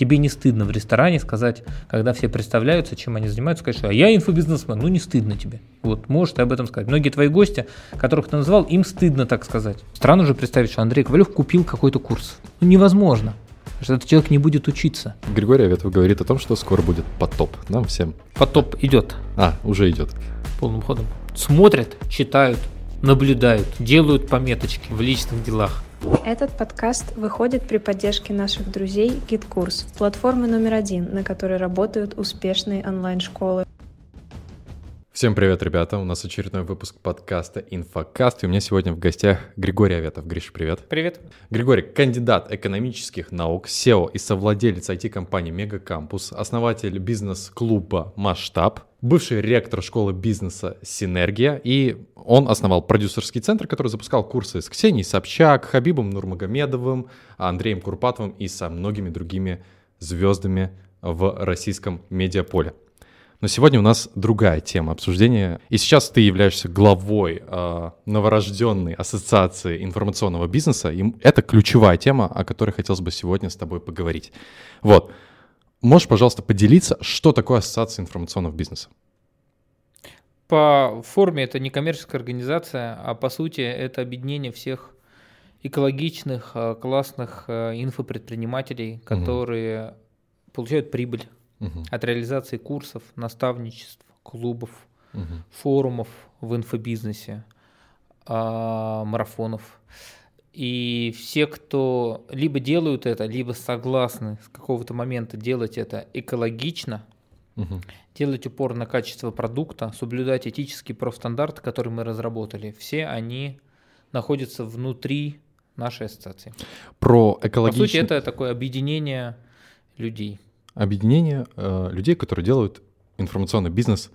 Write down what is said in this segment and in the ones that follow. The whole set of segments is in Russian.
Тебе не стыдно в ресторане сказать, когда все представляются, чем они занимаются, сказать, что а я инфобизнесмен, ну не стыдно тебе. Вот, можешь ты об этом сказать. Многие твои гости, которых ты назвал, им стыдно так сказать. Странно же представить, что Андрей Ковалев купил какой-то курс. Ну невозможно что этот человек не будет учиться. Григорий Аветов говорит о том, что скоро будет потоп нам всем. Потоп идет. А, уже идет. Полным ходом. Смотрят, читают, наблюдают, делают пометочки в личных делах. Этот подкаст выходит при поддержке наших друзей GitKurs, платформы номер один, на которой работают успешные онлайн-школы. Всем привет, ребята! У нас очередной выпуск подкаста «Инфокаст», и у меня сегодня в гостях Григорий Аветов. Гриш, привет! Привет! Григорий — кандидат экономических наук, SEO и совладелец IT-компании «Мегакампус», основатель бизнес-клуба «Масштаб», бывший ректор школы бизнеса «Синергия», и он основал продюсерский центр, который запускал курсы с Ксенией Собчак, Хабибом Нурмагомедовым, Андреем Курпатовым и со многими другими звездами в российском медиаполе. Но сегодня у нас другая тема обсуждения. И сейчас ты являешься главой э, новорожденной ассоциации информационного бизнеса. И это ключевая тема, о которой хотелось бы сегодня с тобой поговорить. Вот. Можешь, пожалуйста, поделиться, что такое ассоциация информационного бизнеса? По форме это не коммерческая организация, а по сути это объединение всех экологичных, а, классных а, инфопредпринимателей, которые угу. получают прибыль угу. от реализации курсов, наставничеств, клубов, угу. форумов в инфобизнесе, а, марафонов. И все, кто либо делают это, либо согласны с какого-то момента делать это экологично, угу. делать упор на качество продукта, соблюдать этические профстандарты, которые мы разработали, все они находятся внутри нашей ассоциации. Про экологичность. По сути, это такое объединение людей объединение э, людей, которые делают информационный бизнес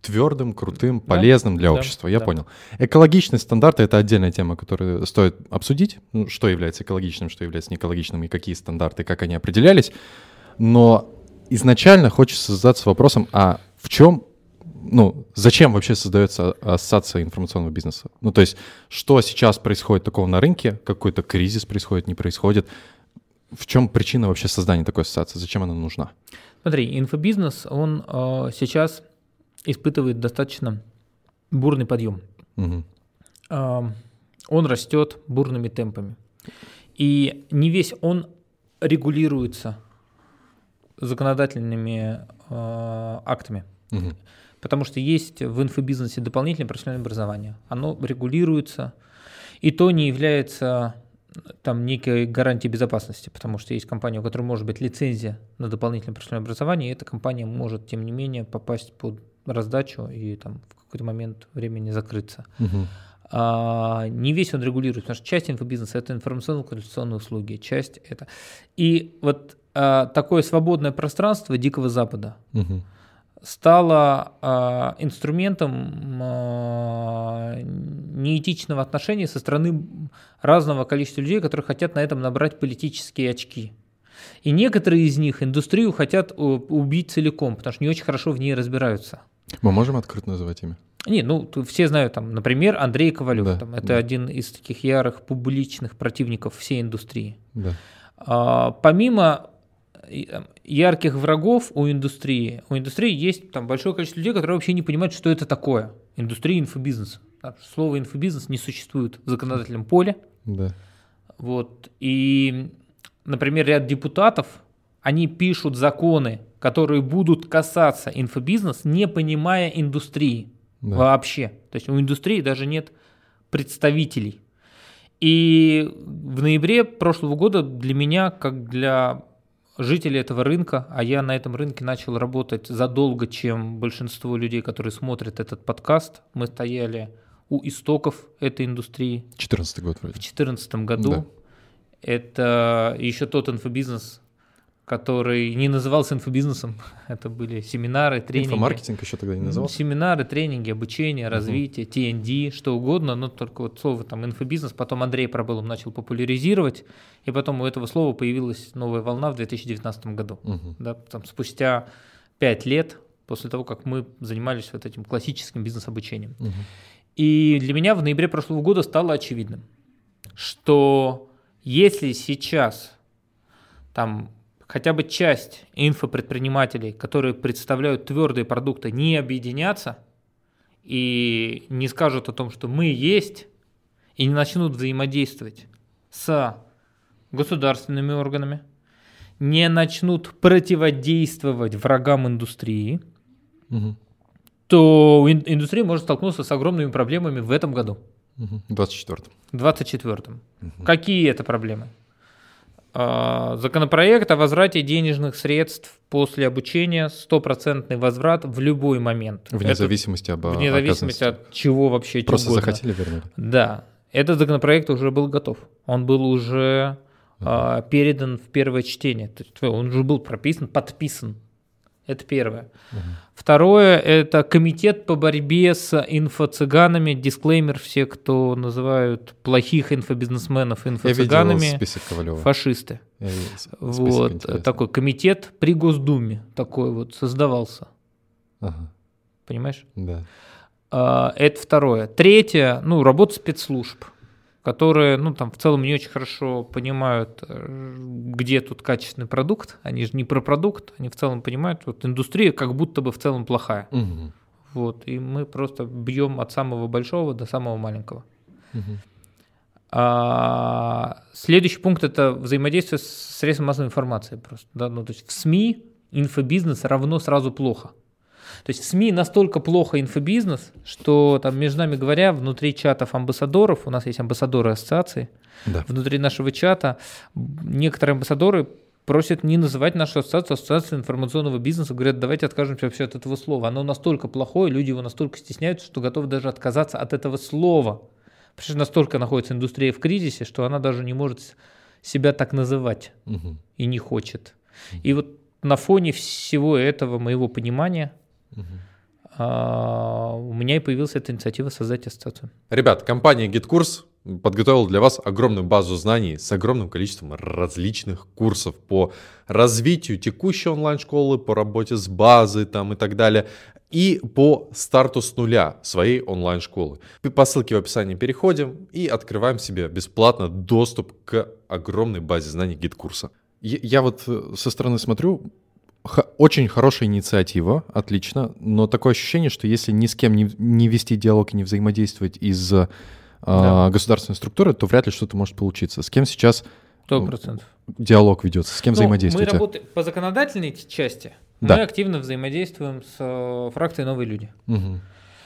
твердым, крутым, полезным да, для общества. Я да. понял. Экологичность стандарты это отдельная тема, которую стоит обсудить. Ну, что является экологичным, что является неэкологичным и какие стандарты, как они определялись. Но изначально хочется задаться вопросом, а в чем, ну, зачем вообще создается ассоциация информационного бизнеса? Ну, то есть, что сейчас происходит такого на рынке, какой-то кризис происходит, не происходит, в чем причина вообще создания такой ассоциации? Зачем она нужна? Смотри, инфобизнес, он э, сейчас испытывает достаточно бурный подъем. Угу. Он растет бурными темпами. И не весь он регулируется законодательными э, актами. Угу. Потому что есть в инфобизнесе дополнительное профессиональное образование. Оно регулируется, и то не является там некой гарантии безопасности, потому что есть компания, у которой может быть лицензия на дополнительное профессиональное образование, и эта компания может, тем не менее, попасть под раздачу и там в какой-то момент времени закрыться. Угу. А, не весь он регулирует, потому что часть инфобизнеса – это информационно-квалификационные услуги, часть это. И вот а, такое свободное пространство Дикого Запада угу. – стало э, инструментом э, неэтичного отношения со стороны разного количества людей, которые хотят на этом набрать политические очки. И некоторые из них индустрию хотят убить целиком, потому что не очень хорошо в ней разбираются. Мы можем открыто называть имя? Не, ну все знают, там, например, Андрей Ковалев. Да, там, это да. один из таких ярых публичных противников всей индустрии. Да. А, помимо ярких врагов у индустрии. У индустрии есть там большое количество людей, которые вообще не понимают, что это такое. Индустрия инфобизнес. Слово инфобизнес не существует в законодательном поле. Да. Вот. И, например, ряд депутатов, они пишут законы, которые будут касаться инфобизнес, не понимая индустрии да. вообще. То есть у индустрии даже нет представителей. И в ноябре прошлого года для меня, как для жители этого рынка, а я на этом рынке начал работать задолго, чем большинство людей, которые смотрят этот подкаст. Мы стояли у истоков этой индустрии. 14 год вроде. В 2014 году. Да. Это еще тот инфобизнес, который не назывался инфобизнесом. Это были семинары, тренинги. Инфомаркетинг еще тогда не назывался? Семинары, тренинги, обучение, развитие, угу. TND, что угодно, но только вот слово там инфобизнес. Потом Андрей Пробылом начал популяризировать, и потом у этого слова появилась новая волна в 2019 году. Угу. Да, там, спустя пять лет после того, как мы занимались вот этим классическим бизнес-обучением. Угу. И для меня в ноябре прошлого года стало очевидным, что если сейчас там хотя бы часть инфопредпринимателей, которые представляют твердые продукты, не объединятся и не скажут о том, что мы есть, и не начнут взаимодействовать с государственными органами, не начнут противодействовать врагам индустрии, угу. то индустрия может столкнуться с огромными проблемами в этом году. В 24-м. В 24-м. Угу. Какие это проблемы? А, законопроект о возврате денежных средств после обучения, стопроцентный возврат в любой момент. Вне это, зависимости об Вне зависимости от чего вообще. Просто угодно. захотели вернуть. Да. Этот законопроект уже был готов. Он был уже uh-huh. передан в первое чтение. То есть он уже был прописан, подписан это первое. Угу. Второе – это комитет по борьбе с инфо-цыганами. Дисклеймер все, кто называют плохих инфобизнесменов инфо-цыганами, фашисты. Я вот такой комитет при Госдуме такой вот создавался. Ага. Понимаешь? Да. А, это второе. Третье, ну, работа спецслужб которые, ну, там, в целом не очень хорошо понимают, э, где тут качественный продукт. Они же не про продукт, они в целом понимают, вот индустрия как будто бы в целом плохая. Угу. Вот, и мы просто бьем от самого большого до самого маленького. Угу. А, следующий пункт это взаимодействие с средством массовой информации просто. Да? Ну, то есть в СМИ инфобизнес равно сразу плохо. То есть в СМИ настолько плохо инфобизнес, что там, между нами говоря, внутри чатов амбассадоров, у нас есть амбассадоры ассоциации, да. внутри нашего чата некоторые амбассадоры просят не называть нашу ассоциацию ассоциацией информационного бизнеса, говорят, давайте откажемся вообще от этого слова. Оно настолько плохое, люди его настолько стесняются, что готовы даже отказаться от этого слова. Потому что настолько находится индустрия в кризисе, что она даже не может себя так называть угу. и не хочет. И вот на фоне всего этого моего понимания а, у меня и появилась эта инициатива создать ассоциацию. Ребят, компания GitKurs подготовила для вас огромную базу знаний с огромным количеством различных курсов по развитию текущей онлайн-школы, по работе с базой там и так далее и по старту с нуля своей онлайн-школы. По ссылке в описании переходим и открываем себе бесплатно доступ к огромной базе знаний GetCourse а. Я, я вот со стороны смотрю, очень хорошая инициатива, отлично, но такое ощущение, что если ни с кем не, не вести диалог и не взаимодействовать из а, да. государственной структуры, то вряд ли что-то может получиться. С кем сейчас 100%. диалог ведется, с кем ну, взаимодействуете? Мы работаем по законодательной части, да. мы активно взаимодействуем с э, фракцией «Новые люди». Угу.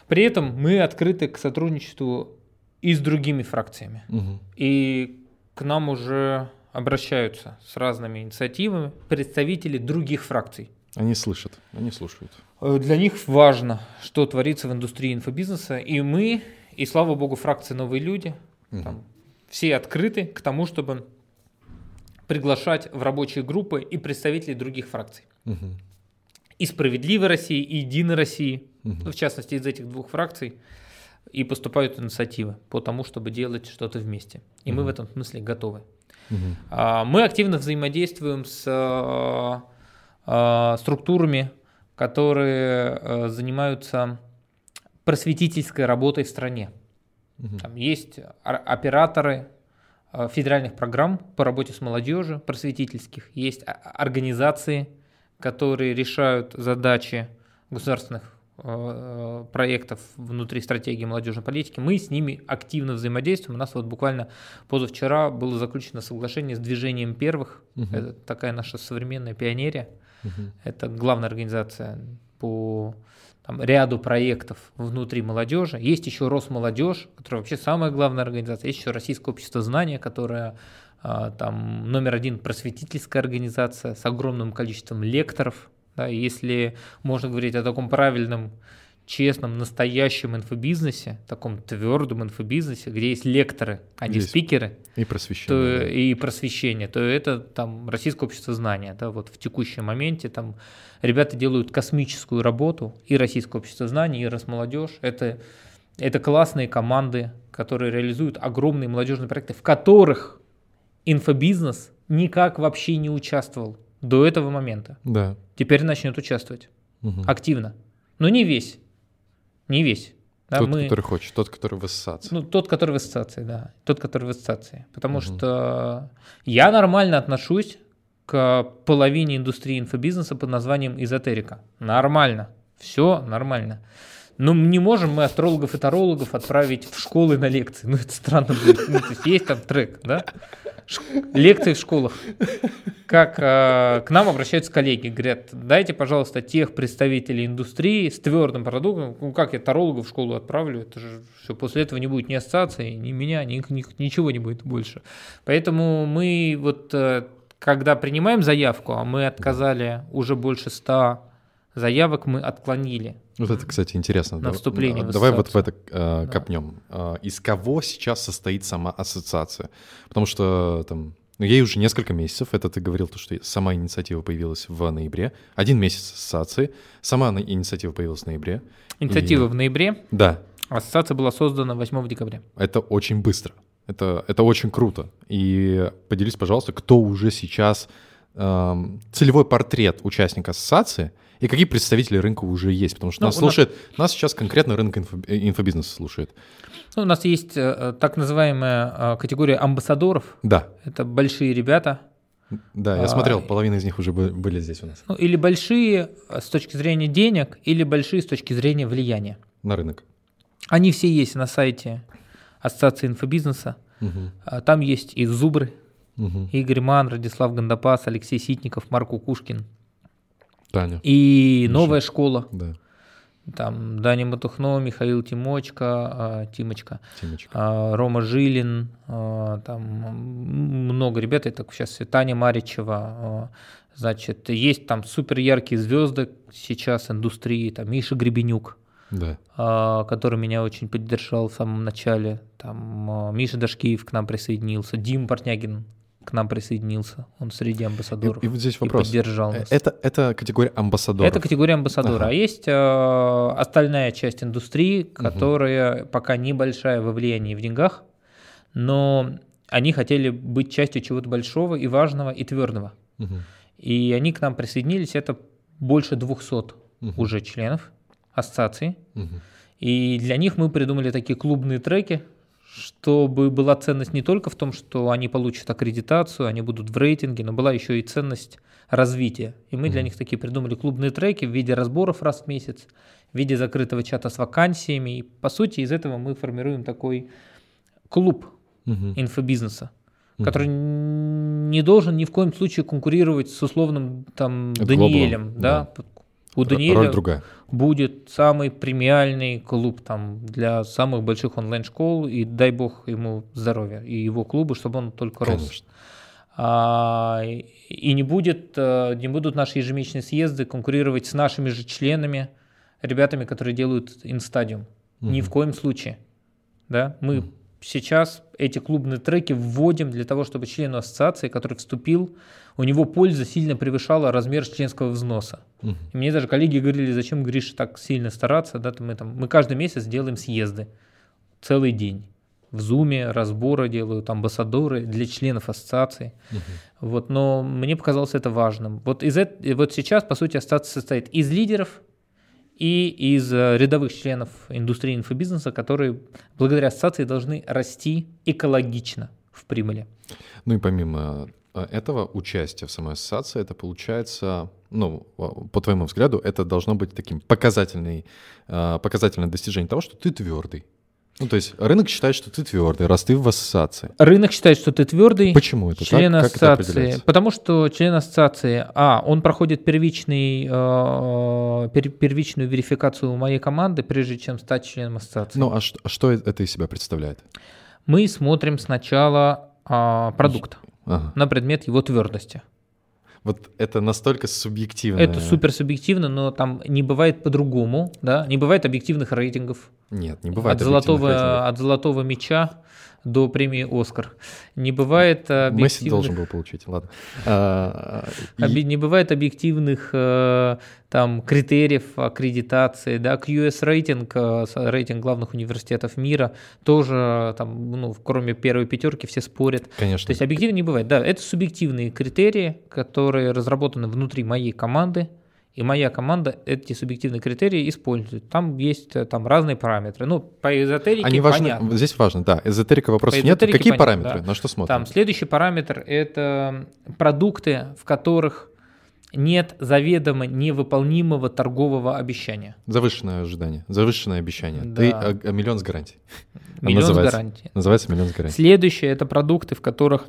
При этом мы открыты к сотрудничеству и с другими фракциями. Угу. И к нам уже обращаются с разными инициативами представители других фракций. Они слышат, они слушают. Э, для них важно, что творится в индустрии инфобизнеса, и мы, и слава богу, фракция «Новые люди», угу. там, все открыты к тому, чтобы приглашать в рабочие группы и представителей других фракций. Угу. И «Справедливой России», и «Единой России», угу. в частности, из этих двух фракций, и поступают инициативы по тому, чтобы делать что-то вместе. И угу. мы в этом смысле готовы. Угу. Мы активно взаимодействуем с а, а, структурами, которые э, занимаются просветительской работой в стране. Угу. Там есть операторы федеральных программ по работе с молодежью, просветительских, есть организации, которые решают задачи государственных Э, проектов внутри стратегии молодежной политики, мы с ними активно взаимодействуем. У нас вот буквально позавчера было заключено соглашение с движением первых. Угу. Это такая наша современная пионерия. Угу. Это главная организация по там, ряду проектов внутри молодежи. Есть еще Росмолодежь, которая вообще самая главная организация. Есть еще Российское общество знания, которое а, там номер один просветительская организация с огромным количеством лекторов, да, если можно говорить о таком правильном, честном, настоящем инфобизнесе, таком твердом инфобизнесе, где есть лекторы, а не есть. спикеры, и просвещение, то, и просвещение, то это там российское общество знания, да, вот в текущем моменте там ребята делают космическую работу, и российское общество знаний, и Росмолодежь, это, это классные команды, которые реализуют огромные молодежные проекты, в которых инфобизнес никак вообще не участвовал до этого момента. Да. Теперь начнет участвовать угу. активно. Но не весь. Не весь. Да, тот, мы... который хочет, тот, который в ассоциации. Ну, тот, который в ассоциации, да. Тот, который в ассоциации. Потому угу. что я нормально отношусь к половине индустрии инфобизнеса под названием эзотерика. Нормально. Все нормально. Но не можем мы астрологов и тарологов отправить в школы на лекции. Ну, это странно будет. Ну, то есть есть там трек, да? Ш- лекции в школах. Как э, к нам обращаются коллеги, говорят, дайте, пожалуйста, тех представителей индустрии с твердым продуктом. Ну, как я тарологов в школу отправлю? Это же все, после этого не будет ни ассоциации, ни меня, ни, ни, ничего не будет больше. Поэтому мы вот, э, когда принимаем заявку, а мы отказали уже больше ста заявок, мы отклонили. Вот это, кстати, интересно. На вступление Давай в вот в это э, копнем. Да. Из кого сейчас состоит сама ассоциация? Потому что там ну, ей уже несколько месяцев. Это ты говорил, то, что сама инициатива появилась в ноябре. Один месяц ассоциации. Сама инициатива появилась в ноябре. Инициатива и... в ноябре? Да. Ассоциация была создана 8 декабря. Это очень быстро. Это, это очень круто. И поделись, пожалуйста, кто уже сейчас эм, целевой портрет участника ассоциации – и какие представители рынка уже есть? Потому что ну, нас слушает, нас... нас сейчас конкретно рынок инфо, э, инфобизнеса слушает. Ну, у нас есть э, так называемая э, категория амбассадоров. Да. Это большие ребята. Да, я а, смотрел, половина из них уже были здесь у нас. Ну, или большие с точки зрения денег, или большие с точки зрения влияния. На рынок. Они все есть на сайте Ассоциации инфобизнеса. Угу. Там есть и Зубры, угу. Игорь Ман, Радислав Гандапас, Алексей Ситников, Марк Кукушкин, Таня. И Миша. новая школа. Да. Там Даня Матухно, Михаил Тимочка, а, Тимочка, Тимочка. А, Рома Жилин, а, там много ребят, это сейчас Таня Маричева, значит, есть там супер яркие звезды сейчас индустрии, там Миша Гребенюк, да. который меня очень поддержал в самом начале, там Миша Дашкиев к нам присоединился, Дим Портнягин к нам присоединился, он среди амбассадоров. И, и вот здесь вопрос. И поддержал нас. Это, это категория амбассадоров? Это категория амбассадора. Ага. А есть э, остальная часть индустрии, которая угу. пока небольшая во влиянии в деньгах, но они хотели быть частью чего-то большого и важного и твердого. Угу. И они к нам присоединились, это больше 200 угу. уже членов ассоциации. Угу. И для них мы придумали такие клубные треки, чтобы была ценность не только в том, что они получат аккредитацию, они будут в рейтинге, но была еще и ценность развития. И мы mm-hmm. для них такие придумали клубные треки в виде разборов раз в месяц, в виде закрытого чата с вакансиями. И по сути из этого мы формируем такой клуб mm-hmm. инфобизнеса, mm-hmm. который не должен ни в коем случае конкурировать с условным там Это Даниэлем, да, да. У Даниэля будет самый премиальный клуб там для самых больших онлайн-школ, и дай бог ему здоровья, и его клубу, чтобы он только Конечно. рос. А, и не, будет, э, не будут наши ежемесячные съезды конкурировать с нашими же членами, ребятами, которые делают инстадиум. Угу. Ни в коем случае. Да? Мы угу. Сейчас эти клубные треки вводим для того, чтобы члену ассоциации, который вступил, у него польза сильно превышала размер членского взноса. Угу. И мне даже коллеги говорили, зачем, Гриш, так сильно стараться, да, мы, там, мы каждый месяц делаем съезды, целый день. В Зуме разборы делают, амбассадоры для членов ассоциации. Угу. Вот, но мне показалось это важным. Вот, из, вот сейчас, по сути, ассоциация состоит из лидеров и из э, рядовых членов индустрии инфобизнеса, которые благодаря ассоциации должны расти экологично в прибыли. Ну и помимо Э, этого участия в самой ассоциации, это получается, ну, по твоему взгляду, это должно быть таким показательный, э, показательное достижение того, что ты твердый. Ну, то есть рынок считает, что ты твердый, раз ты в ассоциации. Рынок считает, что ты твердый. Почему это? Член как, ассоциации. Это потому что член ассоциации, а, он проходит первичный, э, первичную верификацию у моей команды, прежде чем стать членом ассоциации. Ну, а что, а что это из себя представляет? Мы смотрим сначала э, продукт ага. на предмет его твердости. Вот это настолько субъективно. Это супер субъективно, но там не бывает по-другому, да, не бывает объективных рейтингов. Нет, не бывает. От золотого, от золотого мяча до премии «Оскар». Не бывает объективных... Месси должен был получить, ладно. А. Не бывает объективных э, там, критериев аккредитации. Да? QS рейтинг, э, рейтинг главных университетов мира, тоже, там, ну, кроме первой пятерки, все спорят. Конечно. То есть объективно не бывает. Да, это субъективные критерии, которые разработаны внутри моей команды, И моя команда эти субъективные критерии использует. Там есть э, там разные параметры. Ну, по эзотерике Они важны, понятно. Здесь важно, да. Эзотерика вопросов нет. Какие понятно, параметры? Да. На что смотрим? Там следующий параметр – это продукты, в которых нет заведомо невыполнимого торгового обещания. Завышенное ожидание, завышенное обещание. Да. Ты а, а, миллион с гарантией. Миллион с гарантией. Называется миллион с гарантией. Следующее – это продукты, в которых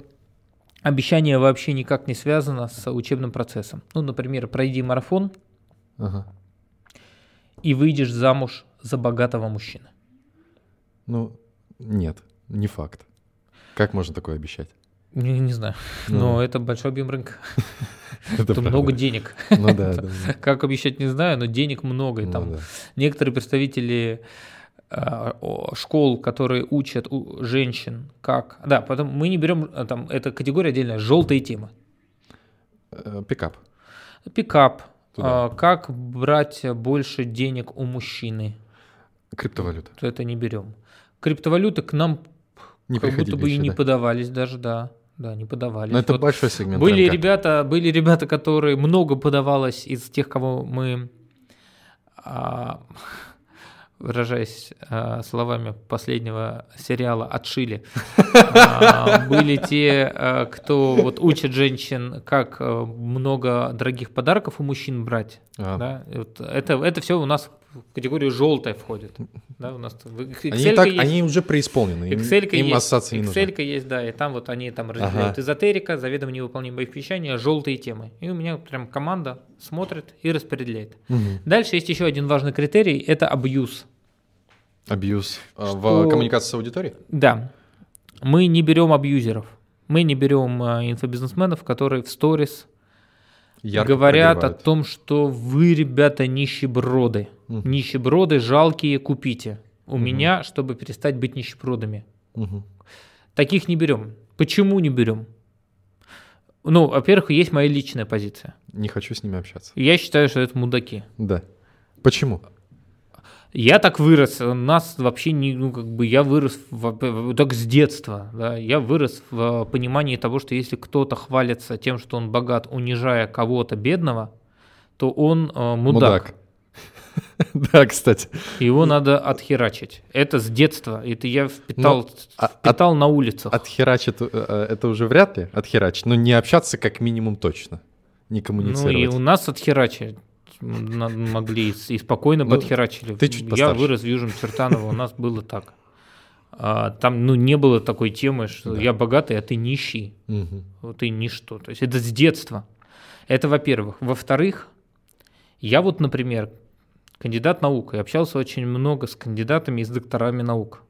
обещание вообще никак не связано с учебным процессом. Ну, например, пройди марафон ага. и выйдешь замуж за богатого мужчину. Ну, нет, не факт. Как можно такое обещать? Не, не знаю, ну, но это большой объем рынка. Это много денег. Ну да, Как обещать, не знаю, но денег много. И ну там некоторые представители школ, которые учат у женщин, как... Да, потом мы не берем, а, там, это категория отдельная, желтые темы. Э, пикап. Пикап. А, как брать больше денег у мужчины. Криптовалюта. Это не берем. Криптовалюты к нам не как будто бы еще, и не да? подавались даже, да. Да, не подавались. Но это вот большой сегмент. Были рынка. ребята, были ребята, которые много подавалось из тех, кого мы а, выражаясь э, словами последнего сериала, отшили. А, были те, э, кто вот учит женщин, как э, много дорогих подарков у мужчин брать. А. это, это все у нас в категорию желтая входит. Да, у нас они, так, есть, они уже преисполнены, им, им есть, ассоциации не Excel есть, да, и там вот они там разделяют ага. эзотерика, заведомо невыполнимые обещания, желтые темы. И у меня прям команда смотрит и распределяет. Угу. Дальше есть еще один важный критерий, это абьюз. Абьюз Что... в коммуникации с аудиторией? Да. Мы не берем абьюзеров. Мы не берем а, инфобизнесменов, которые в сторис Ярко говорят прогревают. о том, что вы, ребята, нищеброды. Угу. Нищеброды, жалкие, купите. У угу. меня, чтобы перестать быть нищебродами. Угу. Таких не берем. Почему не берем? Ну, во-первых, есть моя личная позиция. Не хочу с ними общаться. Я считаю, что это мудаки. Да. Почему? Я так вырос, у нас вообще не, ну, как бы я вырос в, так с детства, да, я вырос в понимании того, что если кто-то хвалится тем, что он богат, унижая кого-то бедного, то он э, мудак. мудак. Да, кстати. Его надо отхерачить. Это с детства. Это я впитал, ну, а, впитал от, на улицах. Отхерачить э, э, это уже вряд ли отхерачить, но не общаться как минимум точно. Не коммуницировать. Ну и у нас отхерачить могли и спокойно бы ну, отхерачили. Ты чуть Я вырос в Южном Чертаново, у нас было так. А, там ну, не было такой темы, что да. я богатый, а ты нищий. Угу. Вот ты ничто. То есть это с детства. Это во-первых. Во-вторых, я вот, например, кандидат наук, и общался очень много с кандидатами и с докторами наук.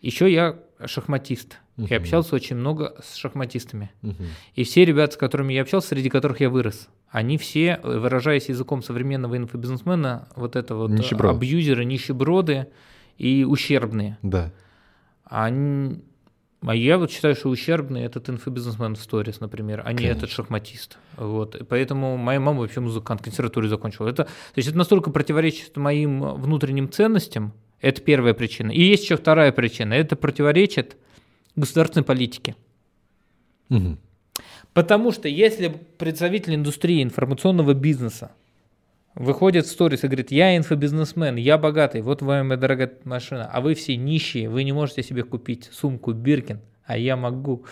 Еще я шахматист. Uh-huh. И общался очень много с шахматистами. Uh-huh. И все ребята, с которыми я общался, среди которых я вырос, они все, выражаясь языком современного инфобизнесмена, вот это вот Нищеброд. абьюзеры, нищеброды и ущербные. Да. Они, а я вот считаю, что ущербный этот инфобизнесмен в сторис, например, а Конечно. не этот шахматист. Вот. И поэтому моя мама вообще музыкант, консерваторию закончила. Это, то есть это настолько противоречит моим внутренним ценностям, это первая причина. И есть еще вторая причина. Это противоречит государственной политике. Угу. Потому что если представитель индустрии информационного бизнеса выходит в сторис и говорит, я инфобизнесмен, я богатый, вот моя дорогая машина, а вы все нищие, вы не можете себе купить сумку Биркин, а я могу,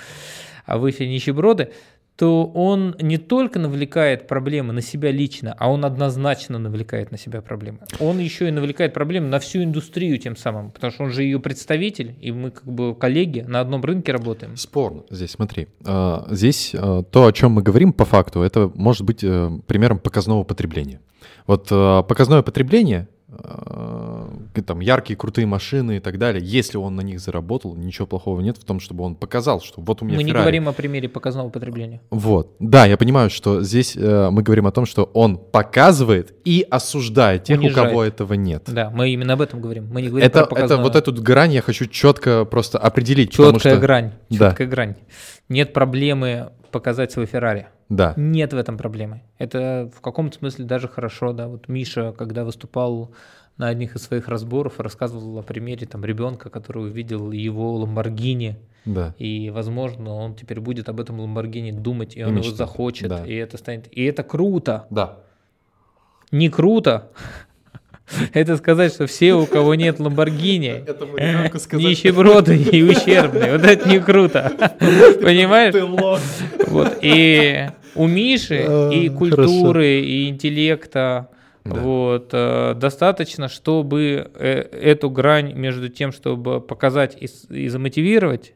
а вы все нищеброды, то он не только навлекает проблемы на себя лично, а он однозначно навлекает на себя проблемы. Он еще и навлекает проблемы на всю индустрию тем самым, потому что он же ее представитель, и мы как бы коллеги на одном рынке работаем. Спорно здесь, смотри. А, здесь а, то, о чем мы говорим по факту, это может быть э, примером показного потребления. Вот э, показное потребление Э, там яркие, крутые машины и так далее. Если он на них заработал, ничего плохого нет в том, чтобы он показал, что вот у меня Мы Ferrari. не говорим о примере показного потребления. Вот. Да, я понимаю, что здесь э, мы говорим о том, что он показывает и осуждает тех, Унижает. у кого этого нет. Да, мы именно об этом говорим. Мы не говорим это, про это вот эту грань я хочу четко просто определить. Четкая что... грань. Четкая да. грань. Нет проблемы показать свой Феррари. Да. Нет в этом проблемы. Это в каком-то смысле даже хорошо, да. Вот Миша, когда выступал на одних из своих разборов, рассказывал о примере там ребенка, который увидел его Ламборгини. Да. И, возможно, он теперь будет об этом Ламборгини думать, и, и он мечтать. его захочет, да. и это станет. И это круто. Да. не круто, это сказать, что все, у кого нет Ламборгини, нищеброды и ущербные. Вот это не круто. Понимаешь? Вот. И у Миши а, и культуры, и интеллекта вот, э, достаточно, чтобы э, эту грань между тем, чтобы показать и, замотивировать,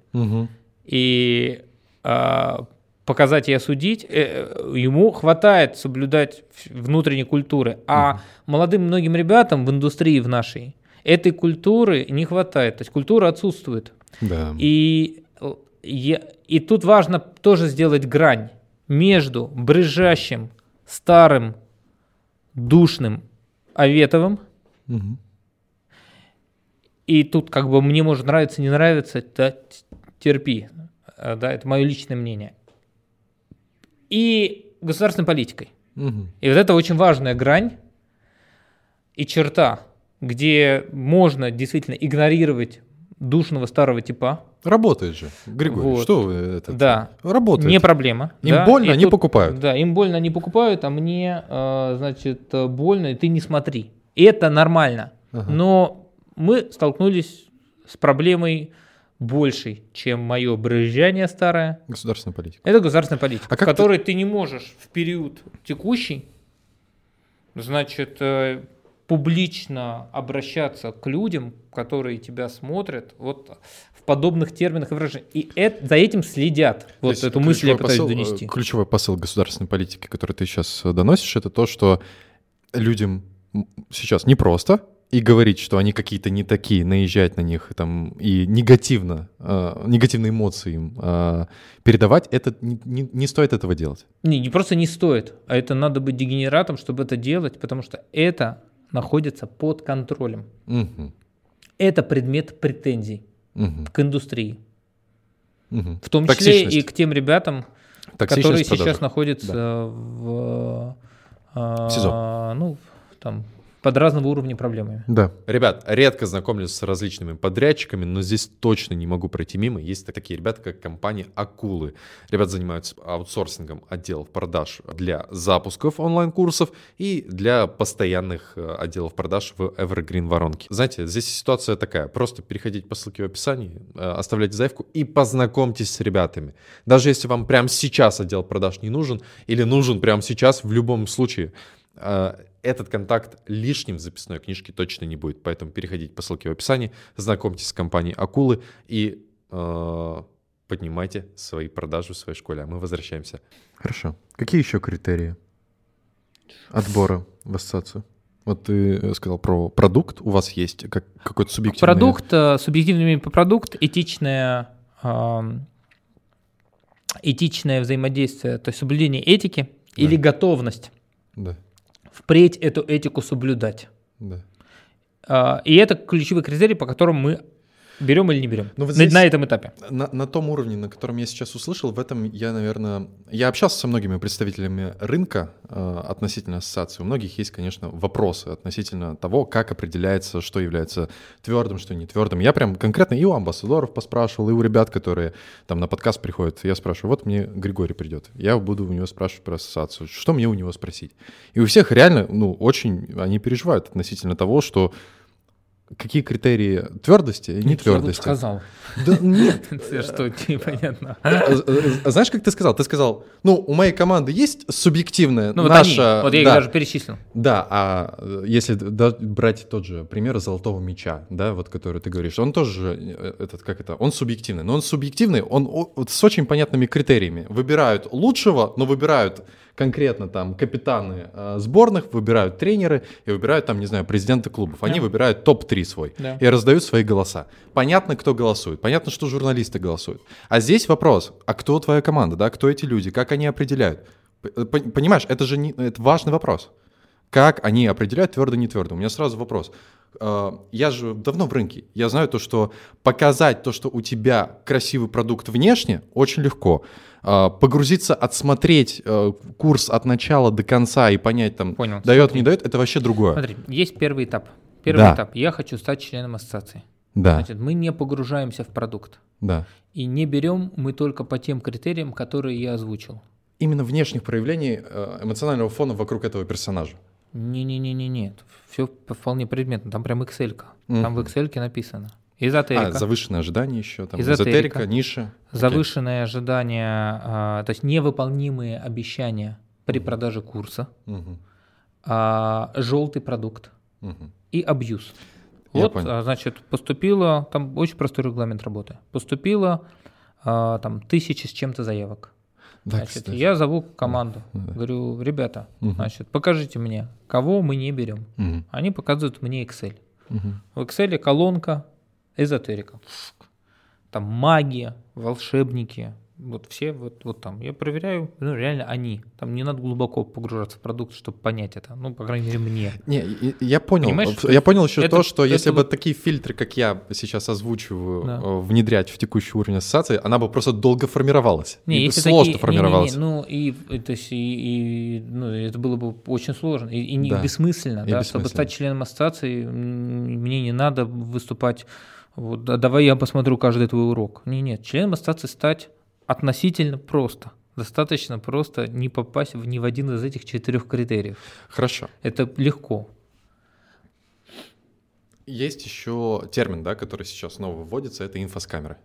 и а, показать и осудить, э, ему хватает соблюдать внутренней культуры. А молодым многим ребятам в индустрии в нашей этой культуры не хватает. То есть культура отсутствует. Да. И, и, и тут важно тоже сделать грань между брыжащим, старым, душным Аветовым. Угу. И тут как бы мне может нравиться, не нравится, да, терпи. Да, это мое личное мнение и государственной политикой. Угу. И вот это очень важная грань и черта, где можно действительно игнорировать душного старого типа. Работает же, Григорий, вот. что вы это? Да. Работает. Не проблема. Им да? больно, и они тут, покупают. Да, им больно, они покупают, а мне, э, значит, больно, и ты не смотри. Это нормально. Ага. Но мы столкнулись с проблемой больший, чем мое брызжание старое. Государственная политика. Это государственная политика, а в которой ты... ты не можешь в период текущий, значит, э, публично обращаться к людям, которые тебя смотрят, вот в подобных терминах и выражениях. И это, за этим следят. Вот эту мысль я пытаюсь посыл, донести. Ключевой посыл государственной политики, который ты сейчас доносишь, это то, что людям сейчас непросто, и говорить, что они какие-то не такие, наезжать на них там, и негативно, э, негативные эмоции им э, передавать, это не, не, не стоит этого делать. Не, не просто не стоит, а это надо быть дегенератом, чтобы это делать, потому что это находится под контролем. Угу. Это предмет претензий угу. к индустрии. Угу. В том числе и к тем ребятам, которые сейчас находятся да. в, в СИЗО. Ну, там, под разного уровня проблемами. Да. Ребят, редко знакомлюсь с различными подрядчиками, но здесь точно не могу пройти мимо. Есть такие ребята, как компания Акулы. Ребята занимаются аутсорсингом отделов продаж для запусков онлайн-курсов и для постоянных э, отделов продаж в Evergreen воронке. Знаете, здесь ситуация такая. Просто переходите по ссылке в описании, э, оставляйте заявку и познакомьтесь с ребятами. Даже если вам прямо сейчас отдел продаж не нужен или нужен прямо сейчас, в любом случае, э, этот контакт лишним в записной книжке точно не будет. Поэтому переходите по ссылке в описании, знакомьтесь с компанией Акулы и э, поднимайте свои продажи в своей школе. А мы возвращаемся. Хорошо. Какие еще критерии отбора в ассоциацию? Вот ты сказал про продукт, у вас есть как, какой-то субъективный... Продукт, э, субъективный продукт, этичное, э, этичное взаимодействие, то есть соблюдение этики да. или готовность. Да впредь эту этику соблюдать. Да. А, и это ключевой критерий, по которому мы Берем или не берем? Ну, вот здесь, на, на этом этапе. На, на том уровне, на котором я сейчас услышал, в этом я, наверное... Я общался со многими представителями рынка э, относительно ассоциации. У многих есть, конечно, вопросы относительно того, как определяется, что является твердым, что не твердым. Я прям конкретно и у амбассадоров поспрашивал, и у ребят, которые там на подкаст приходят. Я спрашиваю, вот мне Григорий придет. Я буду у него спрашивать про ассоциацию. Что мне у него спросить? И у всех реально, ну, очень они переживают относительно того, что какие критерии твердости и не твердости. Я сказал. Да нет. Что, непонятно. А, а, а знаешь, как ты сказал? Ты сказал, ну, у моей команды есть субъективная ну, наша... Вот, вот я их даже перечислил. Да, а если брать тот же пример золотого меча, да, вот который ты говоришь, он тоже, э, этот, как это, он субъективный. Но он субъективный, он с очень понятными критериями. Выбирают лучшего, но выбирают конкретно там капитаны э, сборных, выбирают тренеры и выбирают там, не знаю, президенты клубов. Они да. выбирают топ-3 свой да. и раздают свои голоса. Понятно, кто голосует, понятно, что журналисты голосуют. А здесь вопрос, а кто твоя команда, да, кто эти люди, как они определяют? Э, понимаешь, это же не, это важный вопрос. Как они определяют твердо, не твердо? У меня сразу вопрос. Э, я же давно в рынке. Я знаю то, что показать то, что у тебя красивый продукт внешне, очень легко. А, погрузиться, отсмотреть э, курс от начала до конца и понять, там, Понял, дает, смотри. не дает, это вообще другое. Смотри, есть первый этап. Первый да. этап. Я хочу стать членом ассоциации. Да. Значит, мы не погружаемся в продукт. Да. И не берем мы только по тем критериям, которые я озвучил. Именно внешних проявлений э, эмоционального фона вокруг этого персонажа. Не-не-не-не, нет. Все вполне предметно. Там прям Excel. Mm-hmm. Там в Excel написано. Эзотерика. А, завышенное ожидание еще, там эзотерика, эзотерика ниша. Завышенное okay. ожидание, а, то есть невыполнимые обещания при продаже курса, угу. а, желтый продукт угу. и абьюз. Вот, а, значит, поступило, там очень простой регламент работы. Поступило а, там тысячи с чем-то заявок. Да, значит, я зову команду, да. говорю, ребята, угу. значит, покажите мне, кого мы не берем. Угу. Они показывают мне Excel. Угу. В Excel колонка эзотерика. Там магия, волшебники, вот все вот, вот там. Я проверяю, ну, реально они. Там не надо глубоко погружаться в продукт, чтобы понять это. Ну, по крайней мере, мне. Не, я понял. Понимаешь, я понял еще это, то, что это если вот... бы такие фильтры, как я сейчас озвучиваю, да. Э, внедрять в текущий уровень ассоциации, она бы просто долго формировалась. Не, и если сложно такие, формировалась. Не, не, не, ну, и, то есть, и, и, ну, это было бы очень сложно и, и не да. бессмысленно. И да, бессмысленно. Чтобы стать членом ассоциации, мне не надо выступать вот, да, давай я посмотрю каждый твой урок. Не, нет, членом ассоциации стать относительно просто. Достаточно просто не попасть в ни в один из этих четырех критериев. Хорошо. Это легко. Есть еще термин, да, который сейчас снова вводится, это инфоскамеры.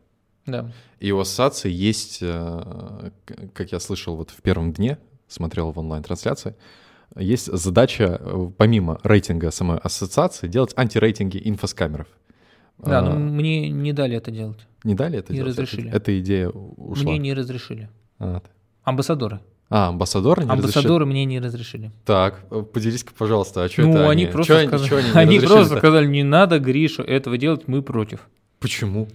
Да. И у ассоциации есть, э, как я слышал вот в первом дне, смотрел в онлайн-трансляции, есть задача, э, помимо рейтинга самой ассоциации, делать антирейтинги инфоскамеров. Да, но а. мне не дали это делать. Не дали это не делать? разрешили. Эта идея ушла? Мне не разрешили. А, Амбассадоры. А, амбассадоры не Амбассадоры разрешили? мне не разрешили. Так, поделись-ка, пожалуйста, а что ну, это они? они просто, чё, сказали, чё они, они просто сказали, не надо, Гриша, этого делать, мы против. Почему?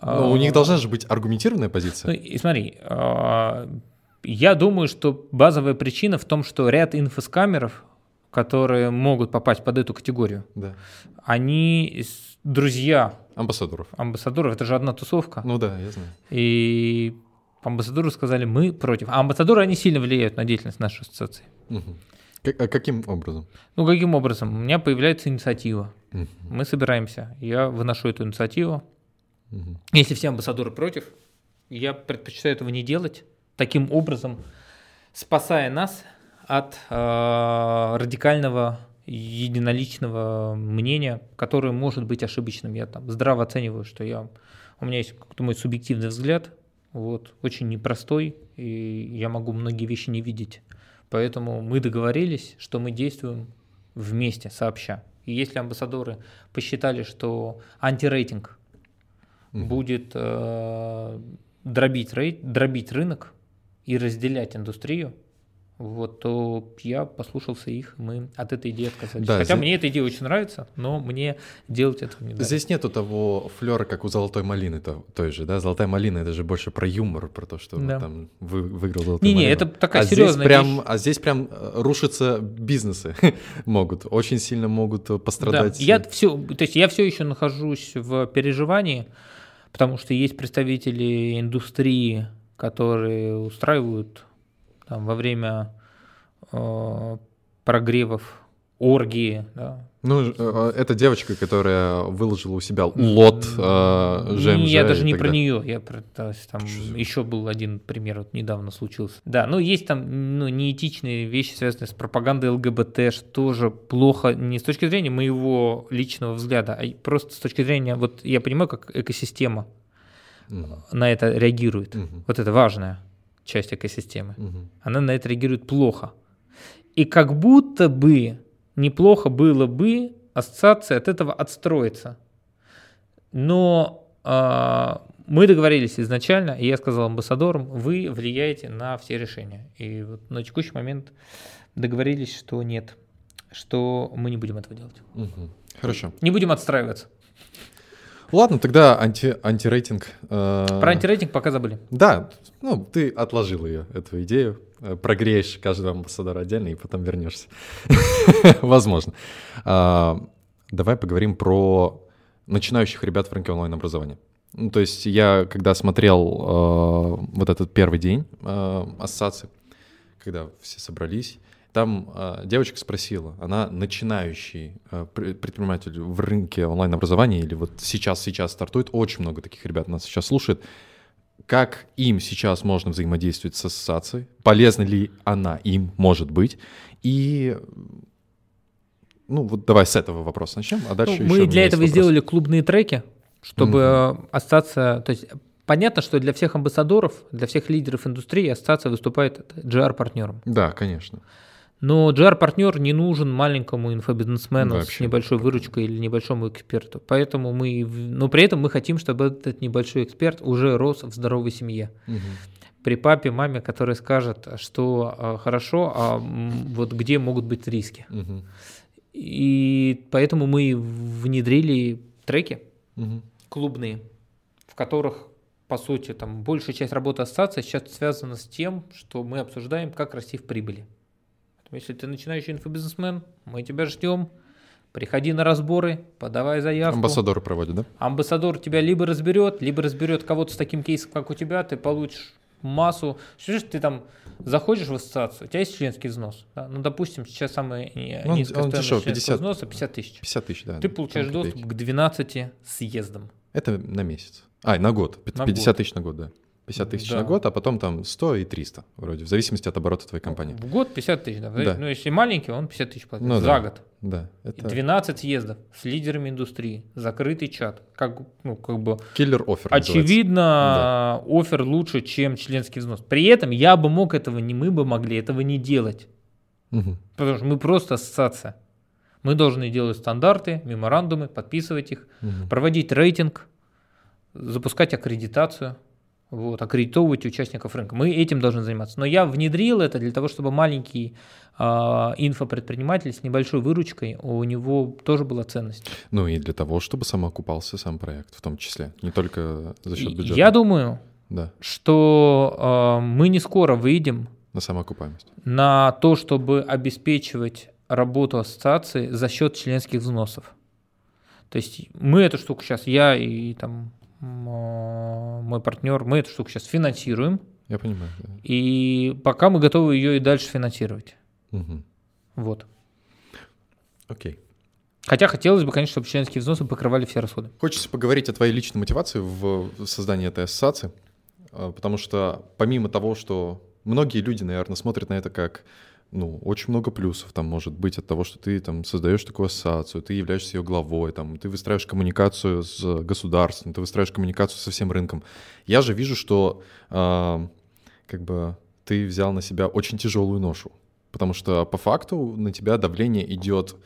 А, ну, у них должна же быть аргументированная позиция. Ну, и смотри, а, я думаю, что базовая причина в том, что ряд инфоскамеров, которые могут попасть под эту категорию, да. они друзья амбассадоров. Амбассадоров, это же одна тусовка. Ну да, я знаю. И амбассадоры сказали, мы против. А амбассадоры, они сильно влияют на деятельность нашей ассоциации. Угу. А каким образом? Ну, каким образом? У меня появляется инициатива. Угу. Мы собираемся. Я выношу эту инициативу. Угу. Если все амбассадоры против, я предпочитаю этого не делать. Таким образом, спасая нас от э, радикального единоличного мнения, которое может быть ошибочным. Я там здраво оцениваю, что я, у меня есть какой-то мой субъективный взгляд, вот, очень непростой, и я могу многие вещи не видеть. Поэтому мы договорились, что мы действуем вместе, сообща. И если амбассадоры посчитали, что антирейтинг mm-hmm. будет э, дробить, рейт, дробить рынок и разделять индустрию, вот, то я послушался их, мы от этой идеи отказались. Да, Хотя здесь... мне эта идея очень нравится, но мне делать этого не нравится. Здесь нету того флера, как у золотой малины то, той же, да? Золотая малина это же больше про юмор, про то, что да. там вы, выиграл золотую не, малину. Это такая а серьезная здесь прям, вещь. А здесь прям э, рушатся бизнесы могут, очень сильно могут пострадать. Да, я все, то есть я все еще нахожусь в переживании, потому что есть представители индустрии, которые устраивают там, во время э, прогревов, оргии. Да. Ну, э, это девочка, которая выложила у себя лот э, ЖМЖ. Я даже не про нее, я про, то есть, там еще был один пример, вот недавно случился. Да, ну есть там ну, неэтичные вещи, связанные с пропагандой ЛГБТ, что тоже плохо не с точки зрения моего личного взгляда, а просто с точки зрения, вот я понимаю, как экосистема угу. на это реагирует. Угу. Вот это важная часть экосистемы. Угу. Она на это реагирует плохо. И как будто бы неплохо было бы ассоциация от этого отстроиться. Но э, мы договорились изначально, и я сказал амбассадорам, вы влияете на все решения. И вот на текущий момент договорились, что нет, что мы не будем этого делать. Угу. Хорошо. Не будем отстраиваться. Ладно, тогда анти, антирейтинг. Э... Про антирейтинг пока забыли. Да, ну ты отложил ее, эту идею. Э, прогреешь каждого амбассадора отдельно и потом вернешься. Возможно. А, давай поговорим про начинающих ребят в рынке онлайн-образования. Ну, то есть я, когда смотрел э, вот этот первый день э, ассоциации, когда все собрались, там э, девочка спросила, она начинающий э, предприниматель в рынке онлайн-образования или вот сейчас-сейчас стартует, очень много таких ребят нас сейчас слушает. как им сейчас можно взаимодействовать с ассоциацией, полезна ли она им, может быть, и ну вот давай с этого вопроса начнем, а дальше ну, Мы для этого вопрос. сделали клубные треки, чтобы mm-hmm. ассоциация, то есть понятно, что для всех амбассадоров, для всех лидеров индустрии ассоциация выступает GR-партнером. Да, конечно. Но GR-партнер не нужен маленькому инфобизнесмену Вообще. с небольшой выручкой или небольшому эксперту. Поэтому мы, но при этом мы хотим, чтобы этот небольшой эксперт уже рос в здоровой семье. Угу. При папе, маме, который скажет, что а, хорошо, а вот где могут быть риски. Угу. И поэтому мы внедрили треки угу. клубные, в которых по сути, там большая часть работы ассоциации сейчас связана с тем, что мы обсуждаем, как расти в прибыли. Если ты начинающий инфобизнесмен, мы тебя ждем. Приходи на разборы, подавай заявку. Амбассадоры проводят, да? Амбассадор тебя либо разберет, либо разберет кого-то с таким кейсом, как у тебя, ты получишь массу. Что ты там заходишь в ассоциацию, у тебя есть членский взнос. Да? Ну, допустим, сейчас самый ну, низкая он, он дешев, 50, взноса 50 тысяч. 50 тысяч, да. Ты получаешь доступ к 12 съездам. Это на месяц. А, на год. 50 тысяч на год, да. 50 тысяч да. на год, а потом там 100 и 300 вроде, в зависимости от оборота твоей компании. В год 50 тысяч, да. да. Ну, если маленький, он 50 тысяч платит ну, за да. год. Да. Это... 12 съездов с лидерами индустрии, закрытый чат. Как, ну, как бы... Киллер офер Очевидно, да. офер лучше, чем членский взнос. При этом я бы мог этого, не мы бы могли этого не делать. Угу. Потому что мы просто ассоциация. Мы должны делать стандарты, меморандумы, подписывать их, угу. проводить рейтинг, запускать аккредитацию, вот, аккредитовывать участников рынка. Мы этим должны заниматься. Но я внедрил это для того, чтобы маленький э, инфопредприниматель с небольшой выручкой, у него тоже была ценность. Ну и для того, чтобы сам окупался сам проект в том числе, не только за счет бюджета. Я думаю, да. что э, мы не скоро выйдем на самоокупаемость. На то, чтобы обеспечивать работу ассоциации за счет членских взносов. То есть мы эту штуку сейчас, я и там мой партнер, мы эту штуку сейчас финансируем. Я понимаю. Да. И пока мы готовы ее и дальше финансировать. Угу. Вот. Окей. Хотя хотелось бы, конечно, чтобы членские взносы покрывали все расходы. Хочется поговорить о твоей личной мотивации в создании этой ассоциации, а, потому что помимо того, что многие люди, наверное, смотрят на это как ну, очень много плюсов там может быть от того, что ты там создаешь такую ассоциацию, ты являешься ее главой, там, ты выстраиваешь коммуникацию с государством, ты выстраиваешь коммуникацию со всем рынком. Я же вижу, что э, как бы ты взял на себя очень тяжелую ношу, потому что по факту на тебя давление идет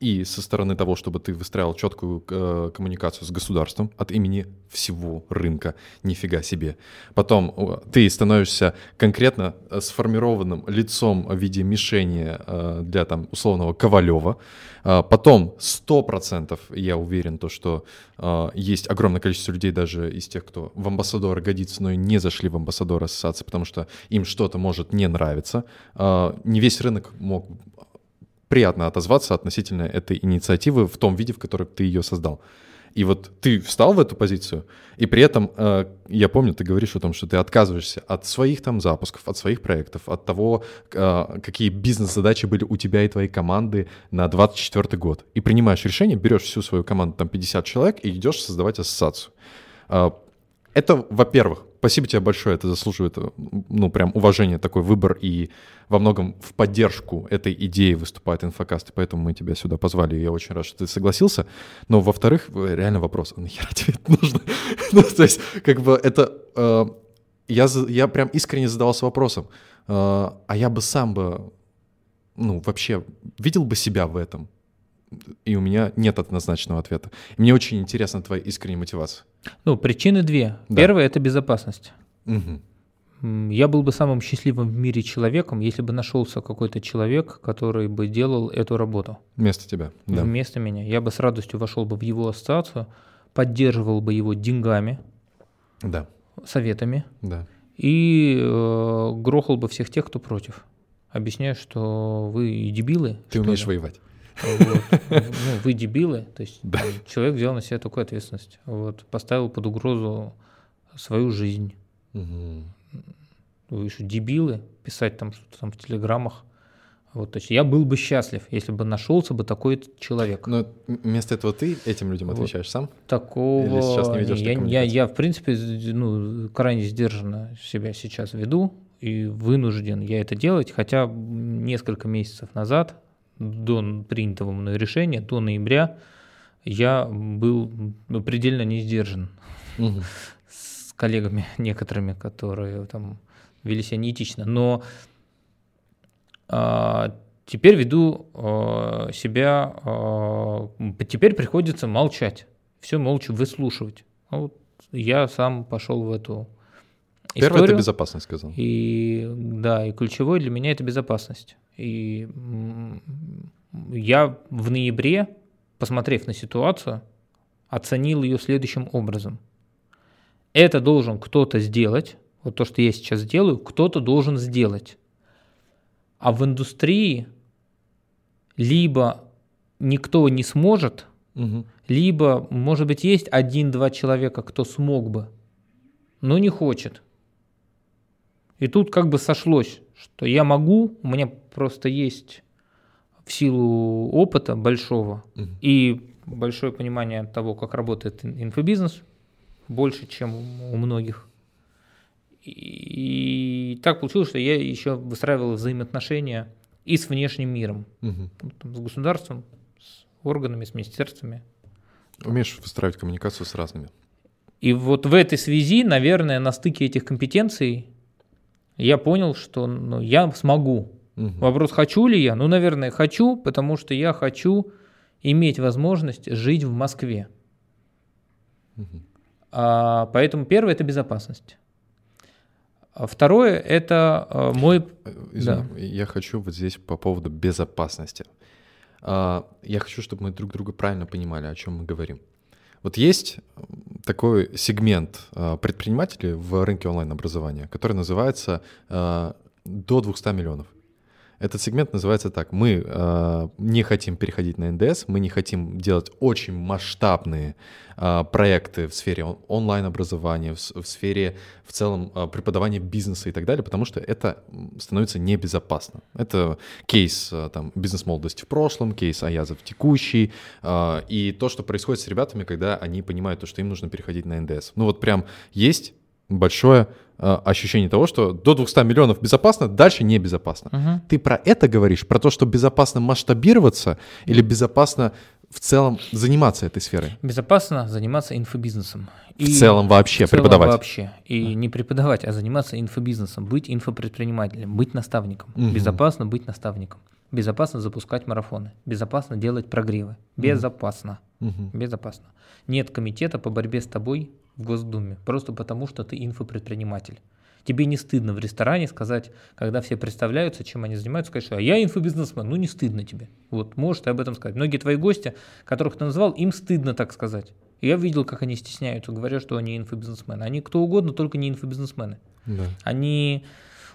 и со стороны того, чтобы ты выстраивал четкую э, коммуникацию с государством от имени всего рынка, нифига себе. Потом ты становишься конкретно э, сформированным лицом в виде мишени э, для там условного Ковалева. Э, потом 100% я уверен, то, что э, есть огромное количество людей даже из тех, кто в амбассадоры годится, но и не зашли в амбассадоры ассоциации, потому что им что-то может не нравиться. Э, не весь рынок мог приятно отозваться относительно этой инициативы в том виде, в котором ты ее создал. И вот ты встал в эту позицию, и при этом, э, я помню, ты говоришь о том, что ты отказываешься от своих там запусков, от своих проектов, от того, э, какие бизнес-задачи были у тебя и твоей команды на 24 год. И принимаешь решение, берешь всю свою команду, там 50 человек, и идешь создавать ассоциацию. Э, это, во-первых, спасибо тебе большое, это заслуживает, ну, прям уважения, такой выбор, и во многом в поддержку этой идеи выступает инфокаст, и поэтому мы тебя сюда позвали, и я очень рад, что ты согласился. Но, во-вторых, реально вопрос, а нахера тебе это нужно? ну, то есть, как бы это... Э, я, я прям искренне задавался вопросом, э, а я бы сам бы, ну, вообще видел бы себя в этом? и у меня нет однозначного ответа. мне очень интересна твоя искренняя мотивация. Ну, причины две. Да. Первая – это безопасность. Угу. Я был бы самым счастливым в мире человеком, если бы нашелся какой-то человек, который бы делал эту работу. Вместо тебя, да. Вместо меня. Я бы с радостью вошел бы в его ассоциацию, поддерживал бы его деньгами, да. советами да. и э, грохал бы всех тех, кто против. Объясняю, что вы дебилы. Ты умеешь ли? воевать. Вот. Ну, вы дебилы. То есть да. человек взял на себя такую ответственность. Вот. Поставил под угрозу свою жизнь. Угу. Вы еще дебилы, писать там что-то там в телеграммах Вот, то есть я был бы счастлив, если бы нашелся бы такой человек. Но вместо этого ты этим людям отвечаешь вот. сам? Такого... Или сейчас не ведешь я, я, я, в принципе, ну, крайне сдержанно себя сейчас веду и вынужден я это делать, хотя несколько месяцев назад, до принятого мной решения, до ноября, я был ну, предельно не сдержан угу. с коллегами некоторыми, которые там вели себя неэтично. Но а, теперь веду а, себя, а, теперь приходится молчать, все молча выслушивать. Вот я сам пошел в эту историю. Первое – это безопасность, сказал. И, да, и ключевое для меня – это безопасность. И я в ноябре, посмотрев на ситуацию, оценил ее следующим образом. Это должен кто-то сделать, вот то, что я сейчас делаю, кто-то должен сделать. А в индустрии либо никто не сможет, угу. либо, может быть, есть один-два человека, кто смог бы, но не хочет. И тут как бы сошлось, что я могу, у меня просто есть в силу опыта большого угу. и большое понимание того, как работает инфобизнес, больше, чем у многих. И так получилось, что я еще выстраивал взаимоотношения и с внешним миром, угу. с государством, с органами, с министерствами. Умеешь выстраивать коммуникацию с разными. И вот в этой связи, наверное, на стыке этих компетенций я понял, что ну, я смогу. Угу. Вопрос, хочу ли я? Ну, наверное, хочу, потому что я хочу иметь возможность жить в Москве. Угу. А, поэтому первое – это безопасность. А второе – это э, мой… Э, извини, да. я хочу вот здесь по поводу безопасности. А, я хочу, чтобы мы друг друга правильно понимали, о чем мы говорим. Вот есть такой сегмент э, предпринимателей в рынке онлайн-образования, который называется до 200 миллионов. Этот сегмент называется так. Мы э, не хотим переходить на НДС, мы не хотим делать очень масштабные э, проекты в сфере он- онлайн-образования, в, в сфере в целом э, преподавания бизнеса и так далее, потому что это становится небезопасно. Это кейс э, там, бизнес-молодости в прошлом, кейс Аяза в текущий, э, и то, что происходит с ребятами, когда они понимают, то, что им нужно переходить на НДС. Ну вот прям есть большое э, ощущение того, что до 200 миллионов безопасно, дальше небезопасно. Угу. Ты про это говоришь? Про то, что безопасно масштабироваться или безопасно в целом заниматься этой сферой? Безопасно заниматься инфобизнесом. И в целом вообще в целом преподавать? вообще. И да. не преподавать, а заниматься инфобизнесом, быть инфопредпринимателем, быть наставником. Угу. Безопасно быть наставником. Безопасно запускать марафоны. Безопасно делать прогревы. Безопасно. Угу. Безопасно. Нет комитета по борьбе с тобой в Госдуме, просто потому что ты инфопредприниматель. Тебе не стыдно в ресторане сказать, когда все представляются, чем они занимаются, сказать, что а я инфобизнесмен, ну не стыдно тебе. Вот, можешь ты об этом сказать. Многие твои гости, которых ты назвал, им стыдно так сказать. Я видел, как они стесняются, говоря, что они инфобизнесмены. Они кто угодно, только не инфобизнесмены. Да. Они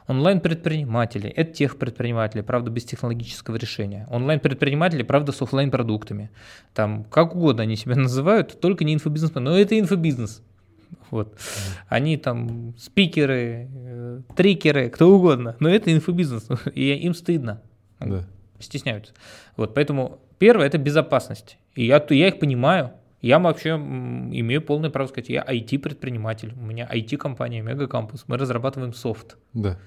Онлайн-предприниматели – это тех предприниматели, правда, без технологического решения. Онлайн-предприниматели, правда, с офлайн-продуктами. Там как угодно они себя называют, только не инфобизнесмен, но это инфобизнес. Вот. Они там спикеры, э, трикеры, кто угодно, но это инфобизнес, и им стыдно, да. стесняются. Вот, поэтому первое – это безопасность. И я, я их понимаю, я вообще имею полное право сказать, я IT-предприниматель, у меня IT-компания Мегакампус, мы разрабатываем софт. Да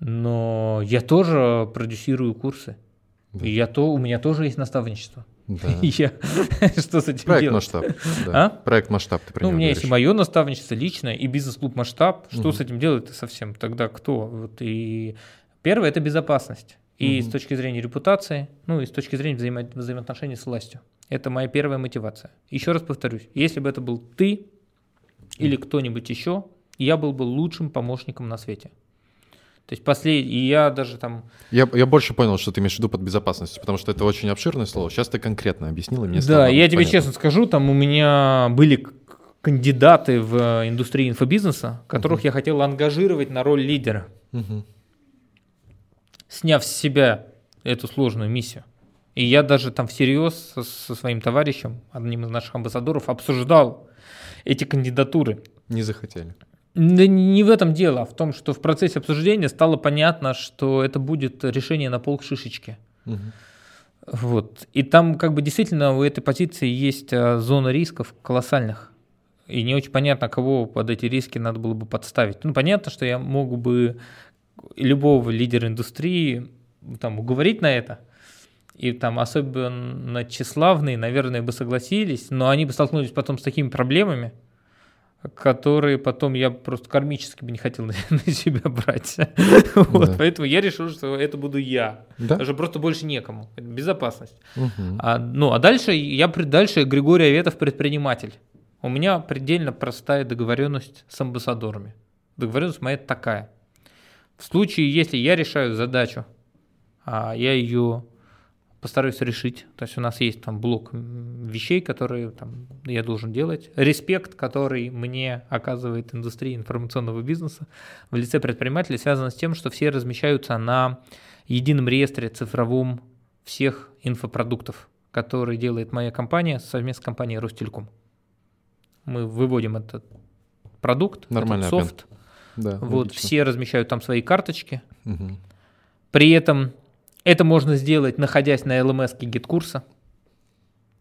но я тоже продюсирую курсы. Да. И я то, у меня тоже есть наставничество. Да. Я что с этим Проект делать? масштаб. Да. А? Проект масштаб ты Ну, у меня есть и мое наставничество личное, и бизнес-клуб масштаб. Что угу. с этим делать-то совсем? Тогда кто? Вот и первое это безопасность. И угу. с точки зрения репутации, ну и с точки зрения взаимо взаимоотношений с властью. Это моя первая мотивация. Еще раз повторюсь, если бы это был ты или кто-нибудь еще, я был бы лучшим помощником на свете. То есть последний, и я даже там... Я, я больше понял, что ты имеешь в виду под безопасностью, потому что это очень обширное слово. Сейчас ты конкретно объяснил, и мне Да, я тебе честно скажу, там у меня были кандидаты в индустрии инфобизнеса, которых uh-huh. я хотел ангажировать на роль лидера, uh-huh. сняв с себя эту сложную миссию. И я даже там всерьез со, со своим товарищем, одним из наших амбассадоров, обсуждал эти кандидатуры. Не захотели. Да не в этом дело, а в том, что в процессе обсуждения стало понятно, что это будет решение на пол шишечки. Угу. Вот. И там как бы действительно у этой позиции есть а, зона рисков колоссальных. И не очень понятно, кого под эти риски надо было бы подставить. Ну, понятно, что я мог бы любого лидера индустрии там, уговорить на это, и там особенно тщеславные, наверное, бы согласились, но они бы столкнулись потом с такими проблемами, которые потом я просто кармически бы не хотел на, на себя брать. вот, поэтому я решил, что это буду я. Да? Даже просто больше некому. Безопасность. Угу. А, ну, а дальше я дальше Григорий Аветов предприниматель. У меня предельно простая договоренность с амбассадорами. Договоренность моя такая. В случае, если я решаю задачу, а я ее постараюсь решить. То есть у нас есть там блок вещей, которые там, я должен делать. Респект, который мне оказывает индустрия информационного бизнеса в лице предпринимателей, связан с тем, что все размещаются на едином реестре цифровом всех инфопродуктов, которые делает моя компания совместно с компанией Ростелеком. Мы выводим этот продукт, Нормальный этот софт. Да, вот, все размещают там свои карточки. Угу. При этом это можно сделать, находясь на LMS GetCourse а.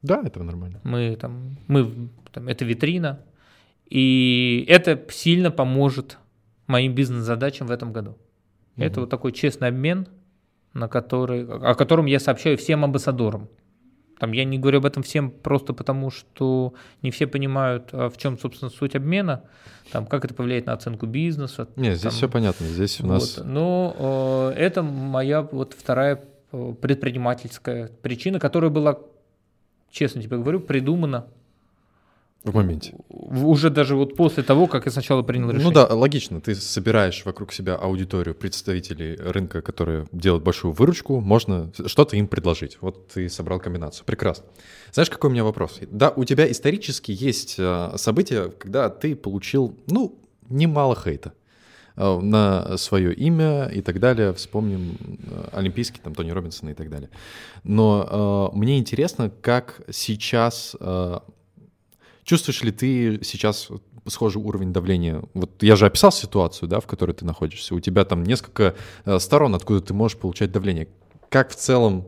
Да, это нормально. Мы там, мы, там, это витрина. И это сильно поможет моим бизнес-задачам в этом году. Угу. Это вот такой честный обмен, на который, о котором я сообщаю всем амбассадорам. Там я не говорю об этом всем просто потому, что не все понимают, а в чем, собственно, суть обмена, там, как это повлияет на оценку бизнеса. Нет, здесь там, все понятно, здесь у нас... Вот. Но э, это моя вот вторая э, предпринимательская причина, которая была, честно тебе говорю, придумана в моменте. Уже даже вот после того, как я сначала принял решение. Ну да, логично. Ты собираешь вокруг себя аудиторию представителей рынка, которые делают большую выручку, можно что-то им предложить. Вот ты собрал комбинацию. Прекрасно. Знаешь, какой у меня вопрос? Да, у тебя исторически есть э, события, когда ты получил, ну, немало хейта э, на свое имя и так далее. Вспомним э, Олимпийский, там, Тони Робинсона и так далее. Но э, мне интересно, как сейчас Чувствуешь ли ты сейчас схожий уровень давления? Вот я же описал ситуацию, да, в которой ты находишься. У тебя там несколько э, сторон, откуда ты можешь получать давление. Как в целом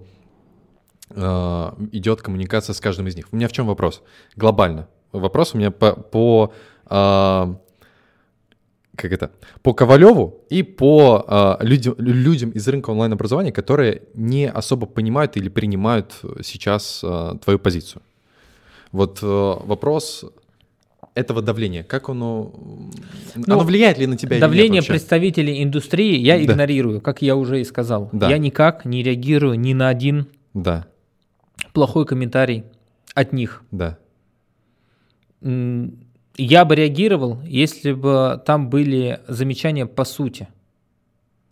э, идет коммуникация с каждым из них? У меня в чем вопрос? Глобально. Вопрос у меня по, по э, как это, по Ковалеву и по э, людям, людям из рынка онлайн-образования, которые не особо понимают или принимают сейчас э, твою позицию. Вот э, вопрос этого давления, как оно, ну, оно влияет ли на тебя? Давление представителей индустрии я да. игнорирую, как я уже и сказал. Да. Я никак не реагирую ни на один да. плохой комментарий от них. Да. Я бы реагировал, если бы там были замечания по сути.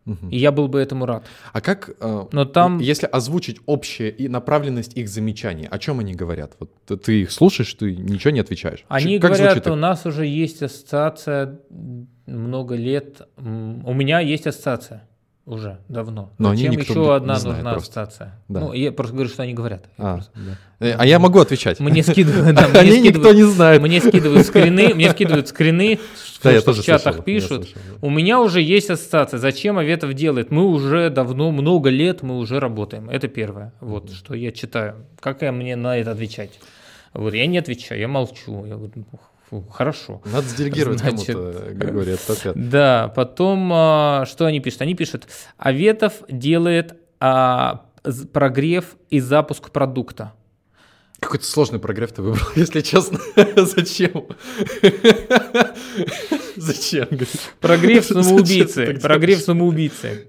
Угу. И я был бы этому рад. А как, э, Но там... если озвучить общее и направленность их замечаний, о чем они говорят? Вот ты их слушаешь, ты ничего не отвечаешь. Они как говорят, звучит у нас уже есть ассоциация много лет. У меня есть ассоциация уже давно. Но Зачем они еще одна нужна просто. ассоциация? Да. Ну, я просто говорю, что они говорят. А, просто... да. а я могу отвечать. Мне скидывают, да, Они никто не знает. Мне скидывают скрины, мне скидывают скрины, да, я тоже в чатах пишут. У меня уже есть ассоциация. Зачем Аветов делает? Мы уже давно, много лет мы уже работаем. Это первое. Вот, что я читаю. Как я мне на это отвечать? Вот, я не отвечаю, я молчу. Я говорю, Фу, хорошо. Надо сделегировать Значит, кому-то, Григорий, Да, потом а, что они пишут? Они пишут, Аветов делает а, прогрев и запуск продукта. Какой-то сложный прогрев ты выбрал, если честно. Зачем? Зачем? Прогрев самоубийцы. Прогрев самоубийцы.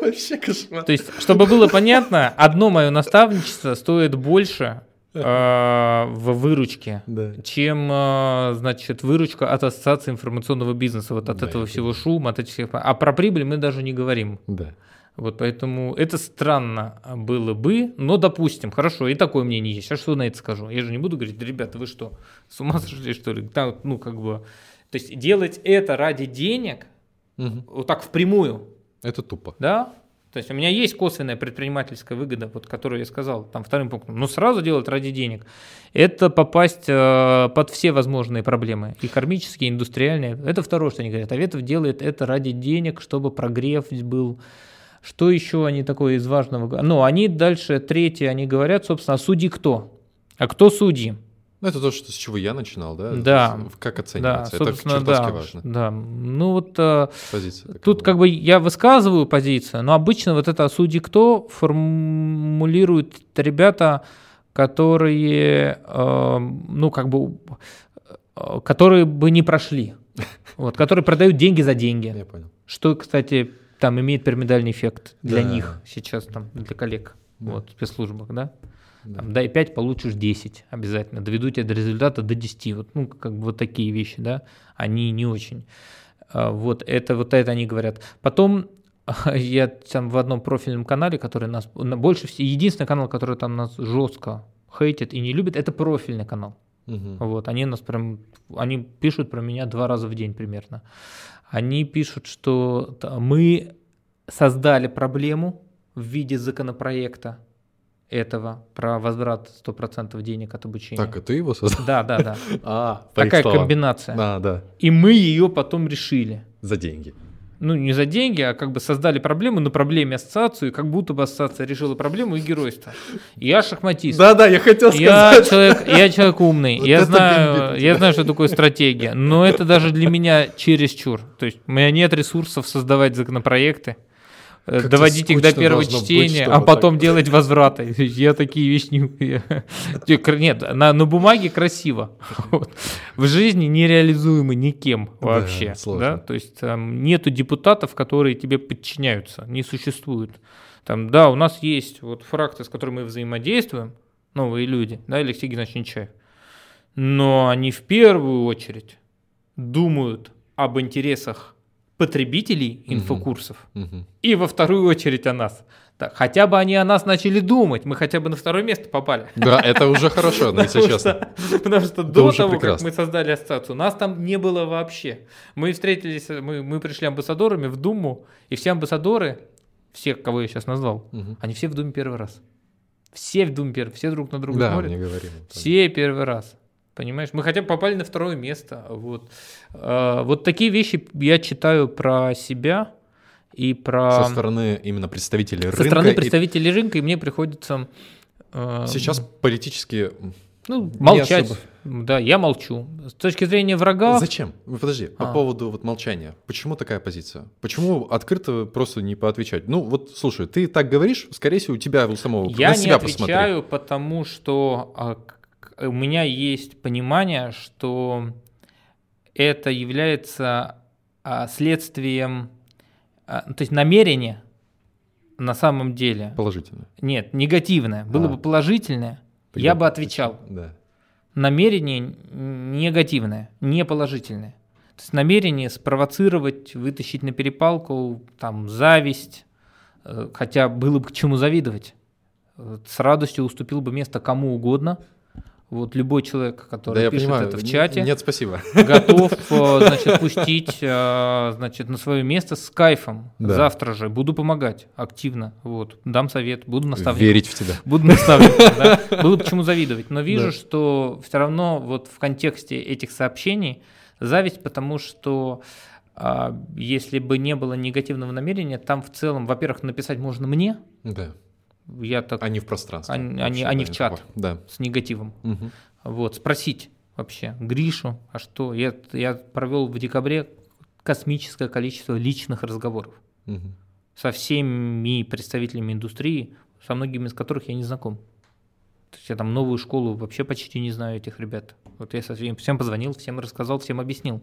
Вообще кошмар. То есть, чтобы было понятно, одно мое наставничество стоит больше, в выручке, да. чем, а, значит, выручка от ассоциации информационного бизнеса, вот от да, этого всего шума, от этих... А про прибыль мы даже не говорим. Да. Вот поэтому это странно было бы, но допустим, хорошо, и такое мнение есть. А что на это скажу? Я же не буду говорить, ребята, вы что, с ума сошли, что ли? Да, ну, как бы, то есть делать это ради денег, угу. вот так впрямую. Это тупо. Да, То есть у меня есть косвенная предпринимательская выгода, вот, которую я сказал там вторым пунктом. Но сразу делать ради денег. Это попасть э, под все возможные проблемы. И кармические, и индустриальные. Это второе, что они говорят. Аветов делает это ради денег, чтобы прогрев был. Что еще они такое из важного? Ну, они дальше, третье, они говорят, собственно, а судьи кто? А кто судьи? Ну, это то, что, с чего я начинал, да? Да. Как оценивается? Да, это чертовски да, важно. Да. Ну вот э, Позиция тут как бы я высказываю позицию, но обычно вот это судьи кто формулируют ребята, которые, э, ну как бы, э, которые бы не прошли, вот, которые продают деньги за деньги. Я понял. Что, кстати, там имеет пирамидальный эффект для да. них сейчас, там, для коллег, да. вот, в спецслужбах, да? Да. Там, дай 5, получишь 10 обязательно. Доведу тебя до результата до 10. Вот, ну, как бы вот такие вещи, да, они не очень. А, вот это, вот это они говорят. Потом я там в одном профильном канале, который нас больше всего, единственный канал, который там нас жестко хейтит и не любит, это профильный канал. Угу. Вот, они нас прям, они пишут про меня два раза в день примерно. Они пишут, что мы создали проблему в виде законопроекта, этого про возврат 100% денег от обучения. Так, и ты его создал? Да, да, да. А, Такая комбинация. Да, да. И мы ее потом решили. За деньги. Ну, не за деньги, а как бы создали проблему на проблеме ассоциацию, как будто бы ассоциация решила проблему и геройство. Я шахматист. Да, да, я хотел сказать. Я человек, я человек умный. Вот я, знаю, я знаю, что такое стратегия. Но это даже для меня чересчур. То есть у меня нет ресурсов создавать законопроекты. Э, как доводить их до первого чтения, быть, а потом так... делать возвраты. Я такие вещи не... Нет, на, на бумаге красиво. В жизни нереализуемы никем вообще. Да, да? То есть там нету депутатов, которые тебе подчиняются, не существует. Там, да, у нас есть вот фракция, с которой мы взаимодействуем, новые люди, да, Алексей Геннадьевич Нечаев. Но они в первую очередь думают об интересах потребителей инфокурсов угу. и во вторую очередь о нас. Так, хотя бы они о нас начали думать, мы хотя бы на второе место попали. Да, это уже хорошо, ну, если честно. Потому что до того, как мы создали ассоциацию, нас там не было вообще. Мы встретились, мы, пришли амбассадорами в Думу, и все амбассадоры, все, кого я сейчас назвал, они все в Думе первый раз. Все в Думе первый, все друг на друга смотрят. Все первый раз. Понимаешь, мы хотя бы попали на второе место. Вот, а, вот такие вещи я читаю про себя и про... Со стороны именно представителей Со рынка. Со стороны представителей и... рынка, и мне приходится... Э, Сейчас политически... Ну, молчать. Особо... Да, я молчу. С точки зрения врага... Зачем? Подожди, по а. поводу вот молчания. Почему такая позиция? Почему открыто просто не поотвечать? Ну вот, слушай, ты так говоришь, скорее всего, у тебя у самого Я на себя не отвечаю, посмотри. потому что а, у меня есть понимание, что это является а, следствием, а, то есть намерение на самом деле. Положительное. Нет, негативное. Было а. бы положительное, Придет. я бы отвечал. Да. Намерение негативное, не положительное. То есть намерение спровоцировать, вытащить на перепалку, там, зависть, э, хотя было бы к чему завидовать. С радостью уступил бы место кому угодно – вот любой человек, который да, пишет понимаю. это в чате, нет, спасибо, готов, э, значит, пустить, э, значит, на свое место с кайфом. Да. Завтра же буду помогать активно, вот, дам совет, буду наставлять. Верить в тебя. Буду наставлять, да. Было к чему завидовать, но вижу, да. что все равно вот в контексте этих сообщений зависть, потому что а, если бы не было негативного намерения, там в целом, во-первых, написать можно мне, да я так... Они в пространстве. Они, они, они в чат да. с негативом. Угу. Вот, спросить вообще Гришу, а что? Я, я провел в декабре космическое количество личных разговоров угу. со всеми представителями индустрии, со многими из которых я не знаком. То есть я там новую школу вообще почти не знаю этих ребят. Вот я со всем, всем позвонил, всем рассказал, всем объяснил.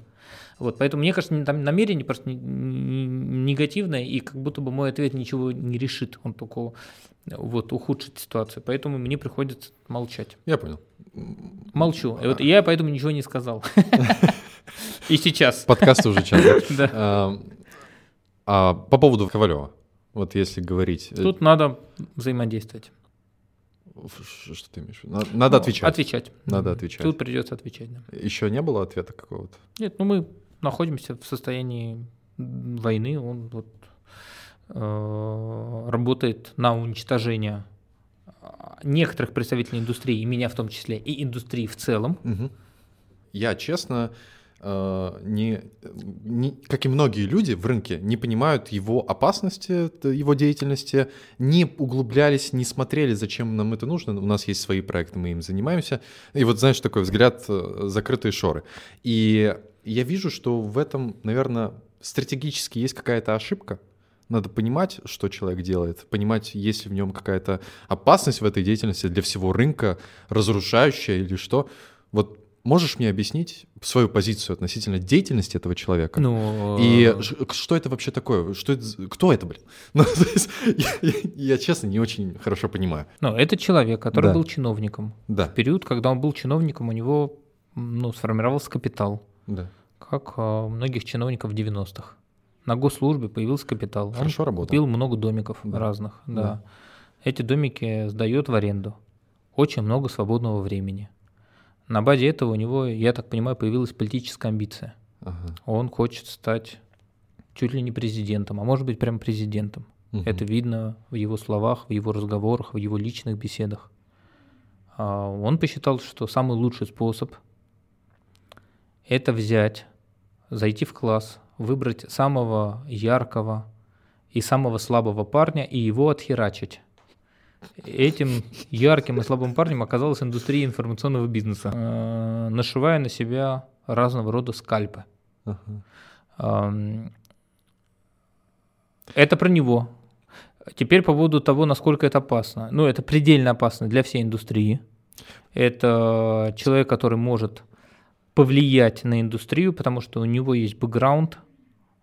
Вот, поэтому мне кажется, там намерение просто негативное, и как будто бы мой ответ ничего не решит. Он только вот, ухудшит ситуацию. Поэтому мне приходится молчать. Я понял. Молчу. И вот я поэтому ничего не сказал. И сейчас. Подкаст уже час. Да. А, а по поводу Ковалева, вот если говорить... Э, Тут надо взаимодействовать. Что ты имеешь в виду? Надо ну, отвечать. Отвечать. Надо отвечать. Тут придется отвечать. Да. Еще не было ответа какого-то? Нет, ну мы находимся в состоянии войны. Он вот э, работает на уничтожение некоторых представителей индустрии, и меня в том числе, и индустрии в целом. Угу. Я, честно, не, не, как и многие люди в рынке, не понимают его опасности, его деятельности, не углублялись, не смотрели, зачем нам это нужно. У нас есть свои проекты, мы им занимаемся. И вот, знаешь, такой взгляд, э, закрытые шоры. И я вижу, что в этом, наверное, стратегически есть какая-то ошибка, надо понимать, что человек делает, понимать, есть ли в нем какая-то опасность в этой деятельности для всего рынка, разрушающая или что. Вот можешь мне объяснить свою позицию относительно деятельности этого человека? Ну, и что это вообще такое? Что это, кто это, блин? Ну, есть, я, я, честно, не очень хорошо понимаю. Ну, это человек, который да. был чиновником. Да. В период, когда он был чиновником, у него ну, сформировался капитал. Да. Как у многих чиновников в 90-х на госслужбе появился капитал. Хорошо Он работал. Купил много домиков да. разных. Да. да. Эти домики сдает в аренду. Очень много свободного времени. На базе этого у него, я так понимаю, появилась политическая амбиция. Ага. Он хочет стать чуть ли не президентом, а может быть прям президентом. Угу. Это видно в его словах, в его разговорах, в его личных беседах. А он посчитал, что самый лучший способ – это взять, зайти в класс, выбрать самого яркого и самого слабого парня и его отхерачить. Этим ярким и слабым парнем оказалась индустрия информационного бизнеса, э, нашивая на себя разного рода скальпы. Uh-huh. Это про него. Теперь по поводу того, насколько это опасно. Ну, это предельно опасно для всей индустрии. Это человек, который может повлиять на индустрию, потому что у него есть бэкграунд –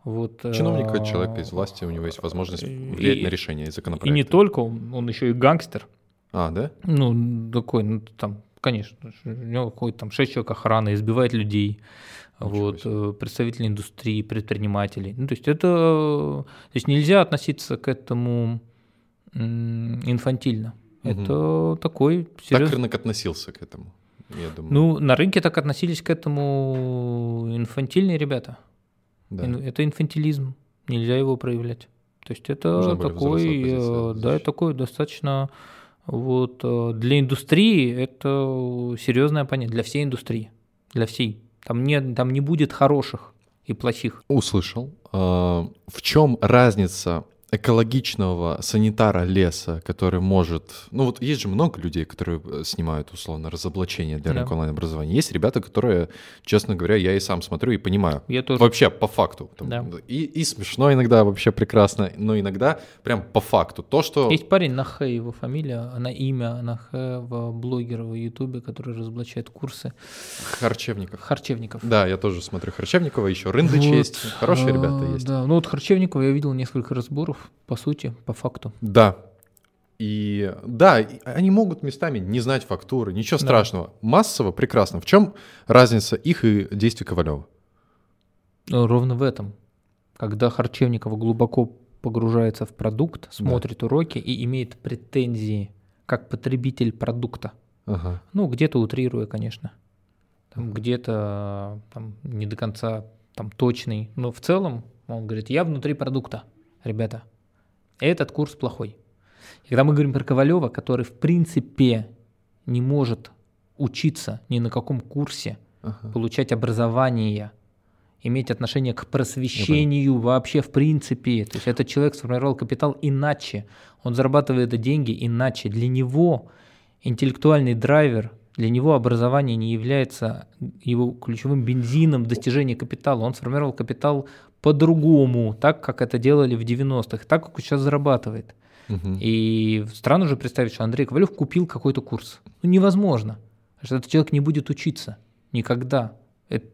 вот, Чиновник это человек из власти, у него есть возможность влиять и, на решение законопроекта. И не только, он, он еще и гангстер. А, да? Ну, такой, ну, там, конечно, у него какой-то там шесть человек охраны, избивает людей, Ничего вот, себе. Э, представители индустрии, предпринимателей. Ну, то есть это, то есть нельзя относиться к этому инфантильно. Угу. Это такой серьезный... Так рынок относился к этому, я думаю. Ну, на рынке так относились к этому инфантильные ребята. Да. Это инфантилизм, нельзя его проявлять. То есть это такой, э, да, это такой достаточно вот э, для индустрии это серьезное понятие, для всей индустрии, для всей. Там не, там не будет хороших и плохих. Услышал. А, в чем разница экологичного санитара леса, который может... Ну вот есть же много людей, которые э, снимают условно разоблачение для да. онлайн-образования. Есть ребята, которые, честно говоря, я и сам смотрю и понимаю. Я тоже. Вообще по факту. Там, да. и, и смешно иногда, вообще прекрасно, но иногда прям по факту. То, что... Есть парень, Нахэ его фамилия, она имя Нахэ в блогера в Ютубе, который разоблачает курсы. Харчевников. Харчевников. Да, я тоже смотрю Харчевникова, еще Рындыч вот, есть. Хорошие ребята есть. Да, ну вот Харчевникова я видел несколько разборов по сути, по факту. Да. И да, они могут местами не знать фактуры, ничего да. страшного. Массово прекрасно. В чем разница их и действий Ковалева? Ну, ровно в этом. Когда Харчевников глубоко погружается в продукт, смотрит да. уроки и имеет претензии как потребитель продукта. Ага. Ну, где-то утрируя, конечно. Там, где-то там, не до конца там, точный. Но в целом он говорит, я внутри продукта, ребята. Этот курс плохой. И когда мы говорим про Ковалева, который в принципе не может учиться ни на каком курсе, ага. получать образование, иметь отношение к просвещению вообще в принципе. То есть этот человек сформировал капитал иначе, он зарабатывает деньги иначе. Для него интеллектуальный драйвер, для него образование не является его ключевым бензином достижения капитала. Он сформировал капитал по-другому, так, как это делали в 90-х, так, как он сейчас зарабатывает. Угу. И странно же представить, что Андрей Ковалев купил какой-то курс. Ну, невозможно. Что этот человек не будет учиться никогда. Это,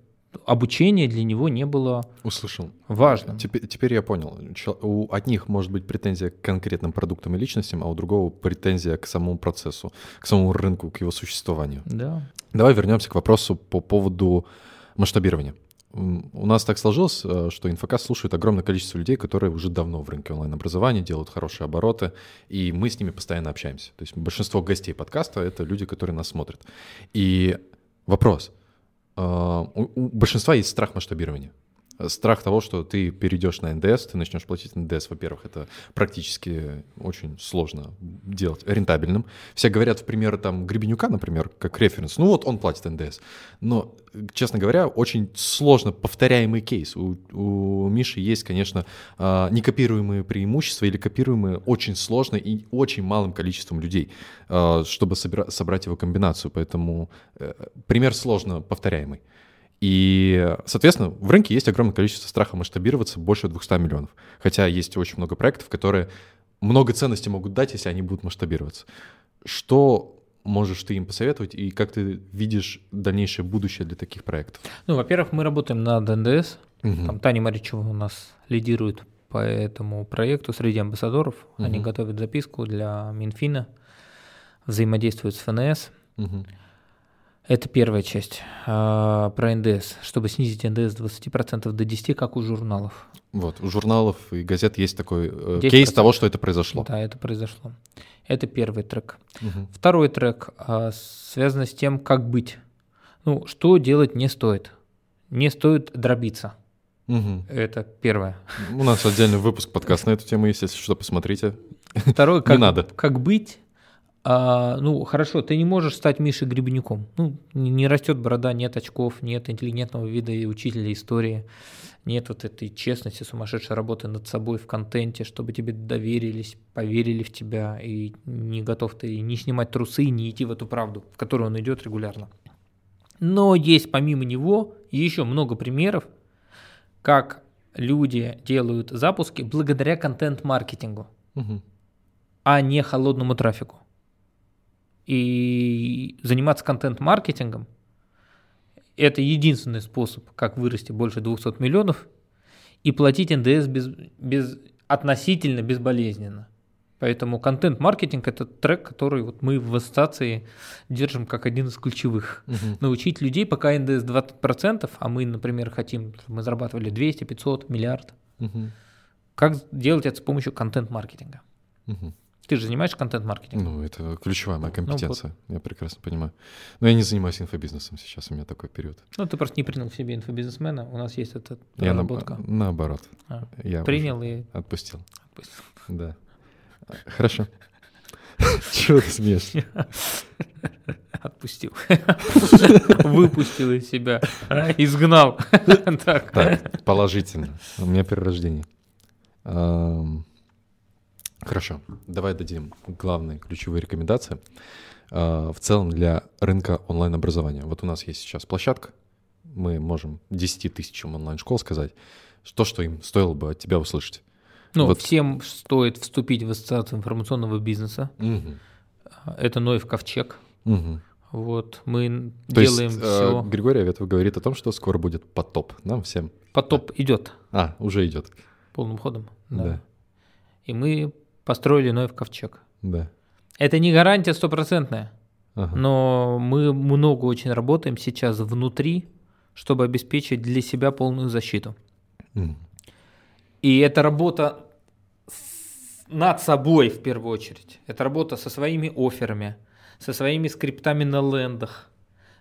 обучение для него не было Услышал. важным. Теперь, теперь я понял. У одних может быть претензия к конкретным продуктам и личностям, а у другого претензия к самому процессу, к самому рынку, к его существованию. Да. Давай вернемся к вопросу по поводу масштабирования. У нас так сложилось, э, что инфокаст слушает огромное количество людей, которые уже давно в рынке онлайн-образования, делают хорошие обороты, и мы с ними постоянно общаемся. То есть большинство гостей подкаста — это люди, которые нас смотрят. И вопрос. Э, у большинства есть страх масштабирования. Страх того, что ты перейдешь на НДС, ты начнешь платить НДС, во-первых, это практически очень сложно делать рентабельным. Все говорят, в пример, там, Гребенюка, например, как референс, ну вот он платит НДС. Но, честно говоря, очень сложно повторяемый кейс. У, у Миши есть, конечно, а, некопируемые преимущества или копируемые очень сложно и очень малым количеством людей, а, чтобы собрать его комбинацию. Поэтому э, пример сложно повторяемый. И, соответственно, в рынке есть огромное количество страха масштабироваться, больше 200 миллионов. Хотя есть очень много проектов, которые много ценностей могут дать, если они будут масштабироваться. Что можешь ты им посоветовать и как ты видишь дальнейшее будущее для таких проектов? Ну, во-первых, мы работаем над НДС. Угу. Там Таня Маричева у нас лидирует по этому проекту среди амбассадоров. Угу. Они готовят записку для Минфина, взаимодействуют с ФНС. Угу. Это первая часть а, про НДС, чтобы снизить НДС с 20% до 10%, как у журналов. Вот, у журналов и газет есть такой э, кейс того, что это произошло. Да, это произошло. Это первый трек. Угу. Второй трек а, связан с тем, как быть. Ну, что делать не стоит. Не стоит дробиться. Угу. Это первое. У нас отдельный выпуск подкаст на эту тему есть, если что, посмотрите. Второе, как, не надо. как быть а, ну, хорошо, ты не можешь стать Мишей Гребенюком. Ну, не, не растет борода, нет очков, нет интеллигентного вида и учителя истории, нет вот этой честности, сумасшедшей работы над собой в контенте, чтобы тебе доверились, поверили в тебя, и не готов ты не снимать трусы, не идти в эту правду, в которую он идет регулярно. Но есть помимо него еще много примеров, как люди делают запуски благодаря контент-маркетингу, угу. а не холодному трафику. И заниматься контент-маркетингом – это единственный способ, как вырасти больше 200 миллионов и платить НДС без, без, относительно безболезненно. Поэтому контент-маркетинг – это трек, который вот мы в ассоциации держим как один из ключевых. Угу. Научить людей, пока НДС 20%, а мы, например, хотим, чтобы мы зарабатывали 200, 500, миллиард, угу. как делать это с помощью контент-маркетинга. Угу. Ты же занимаешься контент-маркетингом? Ну, это ключевая моя компетенция, ну, вот. я прекрасно понимаю. Но я не занимаюсь инфобизнесом сейчас, у меня такой период. Ну, ты просто не принял в себе инфобизнесмена, у нас есть эта проработка. Я на, наоборот. А, я принял и... Отпустил. Отпустил. Да. Хорошо. Чего ты смеешься? Отпустил. Выпустил из себя. Изгнал. Так, положительно. У меня перерождение. Хорошо, давай дадим главные ключевые рекомендации э, в целом для рынка онлайн-образования. Вот у нас есть сейчас площадка, мы можем 10 тысячам онлайн-школ сказать, то, что им стоило бы от тебя услышать. Ну, вот. всем стоит вступить в ассоциацию информационного бизнеса. Угу. Это Ноев Ковчег. Угу. Вот, мы То делаем есть, все. Э, Григорий Аветов говорит о том, что скоро будет потоп нам всем. Потоп да. идет. А, уже идет. Полным ходом, да. да. И мы построили Ноев ковчег. Да. Это не гарантия стопроцентная, ага. но мы много очень работаем сейчас внутри, чтобы обеспечить для себя полную защиту. Mm. И это работа над собой в первую очередь. Это работа со своими офферами, со своими скриптами на лендах,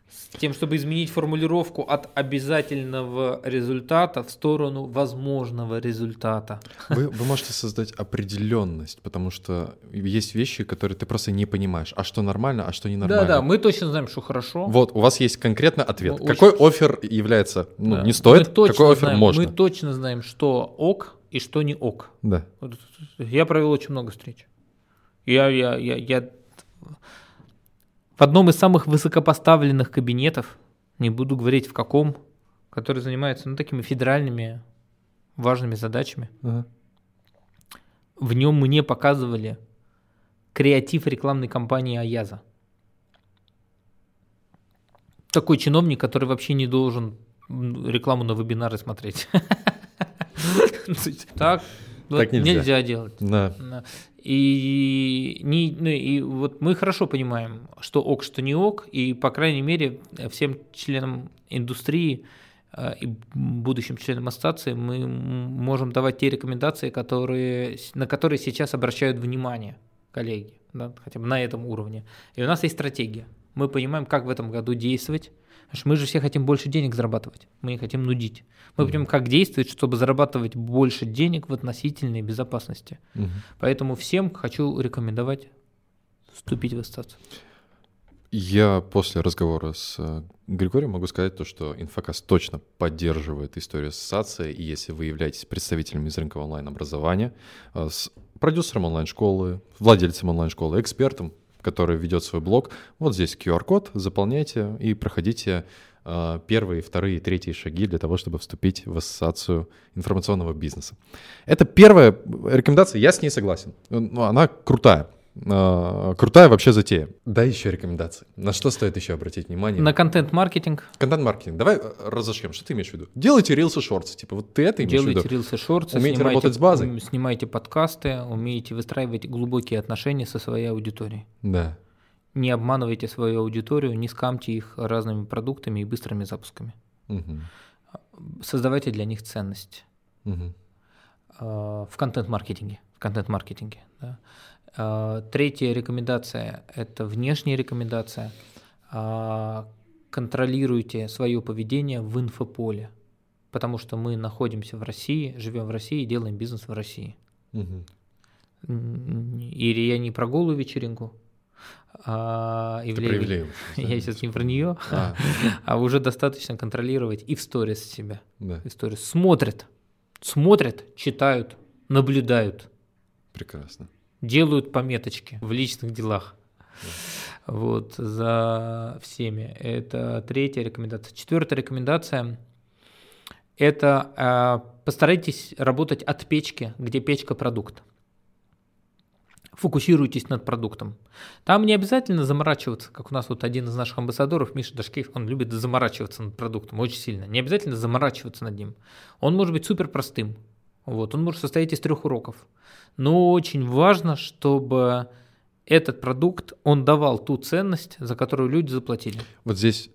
с тем, чтобы изменить формулировку от обязательного результата в сторону возможного результата. Вы, вы можете создать определенность, потому что есть вещи, которые ты просто не понимаешь. А что нормально, а что ненормально. Да, да, мы точно знаем, что хорошо. Вот, у вас есть конкретный ответ. Мы Какой очень... офер является, ну, да. не стоит, какой офер знаем, можно. Мы точно знаем, что ок и что не ок. Да. Я провел очень много встреч. Я, я, я, я в одном из самых высокопоставленных кабинетов, не буду говорить в каком, который занимается ну, такими федеральными важными задачами. Ага. В нем мне показывали креатив рекламной кампании Аяза. Такой чиновник, который вообще не должен рекламу на вебинары смотреть. Так нельзя делать. И, не, ну, и вот мы хорошо понимаем, что ок, что не ок, и, по крайней мере, всем членам индустрии э, и будущим членам ассоциации мы можем давать те рекомендации, которые, на которые сейчас обращают внимание коллеги. да, хотя бы на этом уровне. И у нас есть стратегия. Мы понимаем, как в этом году действовать. Мы же все хотим больше денег зарабатывать. Мы не хотим нудить. Мы понимаем, как действовать, чтобы зарабатывать больше денег в относительной безопасности. Угу. Поэтому всем хочу рекомендовать вступить в ассоциацию. Я после разговора с э, Григорием могу сказать то, что Инфокас точно поддерживает историю ассоциации, и если вы являетесь представителем из рынка онлайн-образования, э, с продюсером онлайн-школы, владельцем онлайн-школы, экспертом, который ведет свой блог, вот здесь QR-код, заполняйте и проходите э, первые, вторые, третьи шаги для того, чтобы вступить в ассоциацию информационного бизнеса. Это первая рекомендация, я с ней согласен. Ну, она крутая. Э, крутая вообще затея. Да, еще рекомендации. На что стоит еще обратить внимание? На контент-маркетинг. Контент-маркетинг. Давай э, разошьем. Что ты имеешь в виду? Делайте рилсы шорты. Типа вот ты это имеешь Делайте в виду? Делайте рилсы шорты. Умеете снимайте, работать с базой. Снимайте подкасты, умеете выстраивать глубокие отношения со своей аудиторией. Да. Не обманывайте свою аудиторию, не скамьте их разными продуктами и быстрыми запусками. Угу. Создавайте для них ценность. Угу. В контент-маркетинге. В контент-маркетинге. Да. А, третья рекомендация – это внешняя рекомендация. А, контролируйте свое поведение в инфополе, потому что мы находимся в России, живем в России и делаем бизнес в России. Угу. И я не про голую вечеринку, а Ивлеевой. Я сейчас не про нее, а. а уже достаточно контролировать и в сторис себя. Да. И в сторис. Смотрят, смотрят, читают, наблюдают. Прекрасно делают пометочки в личных делах. Вот, за всеми. Это третья рекомендация. Четвертая рекомендация – это э, постарайтесь работать от печки, где печка продукт. Фокусируйтесь над продуктом. Там не обязательно заморачиваться, как у нас вот один из наших амбассадоров, Миша Дашкеев, он любит заморачиваться над продуктом очень сильно. Не обязательно заморачиваться над ним. Он может быть супер простым. Вот, он может состоять из трех уроков но очень важно, чтобы этот продукт, он давал ту ценность, за которую люди заплатили. Вот здесь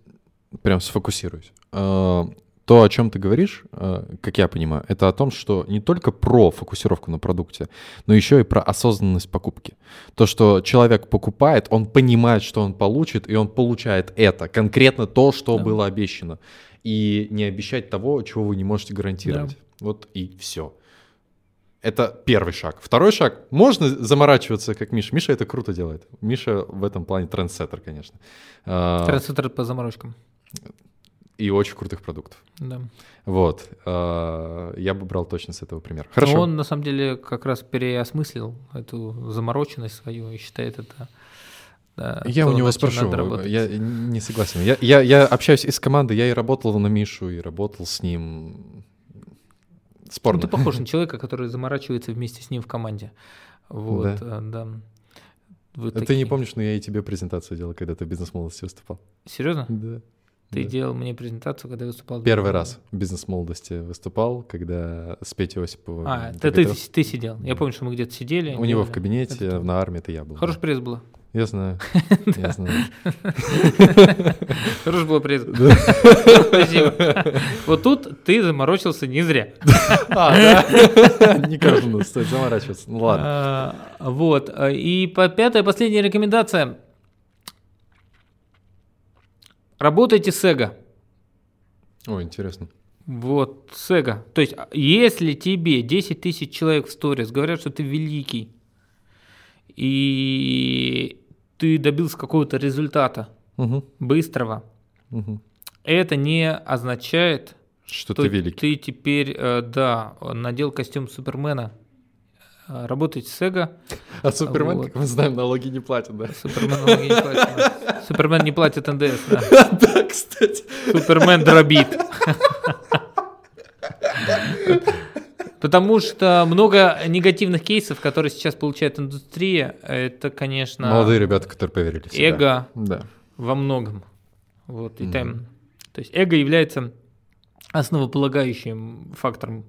прям сфокусируюсь. А, то, о чем ты говоришь, а, как я понимаю, это о том, что не только про фокусировку на продукте, но еще и про осознанность покупки. То, что человек покупает, он понимает, что он получит, и он получает это, конкретно то, что да. было обещано. И не обещать того, чего вы не можете гарантировать. Да. Вот и все. Это первый шаг. Второй шаг. Можно заморачиваться, как Миша. Миша это круто делает. Миша в этом плане трендсеттер, конечно. А, трендсеттер по заморочкам. И очень крутых продуктов. Да. Вот. А, я бы брал точно с этого пример. Хорошо. Но он на самом деле как раз переосмыслил эту замороченность свою и считает это да, я у него спрошу, я не согласен. Я, я, я общаюсь и с командой, я и работал на Мишу, и работал с ним спорно. Ну, ты похож на человека, который заморачивается вместе с ним в команде. Вот, да. Э, да. Вы а такие... Ты не помнишь, но я и тебе презентацию делал, когда ты в бизнес-молодости выступал. Серьезно? Да. Ты да. делал мне презентацию, когда я выступал? Первый раз в бизнес-молодости выступал, когда с Петей Осиповым. А, ты, ты, ты сидел. Я помню, что мы где-то сидели. У него в кабинете, это... на армии это я был. Хороший пресс было. Я знаю. Я знаю. Хорошо было признано. Спасибо. Вот тут ты заморочился не зря. А? Не каждому стоит заморачиваться. Ну ладно. А, вот. И пятая, последняя рекомендация. Работайте с эго. О, интересно. Вот, с эго. То есть, если тебе 10 тысяч человек в сторис говорят, что ты великий, и ты добился какого-то результата угу. быстрого, угу. это не означает, что, что ты великий. Ты теперь, э, да, надел костюм Супермена, э, работать с эго. А Супермен, вот. как мы знаем, налоги не платит, да? Супермен налоги не платит. Да. Супермен не платит НДС, да. Да, кстати. Супермен дробит. Потому что много негативных кейсов, которые сейчас получает индустрия, это, конечно... Молодые ребята, которые поверили себя. Эго да. во многом. Вот, и mm-hmm. там, то есть эго является основополагающим фактором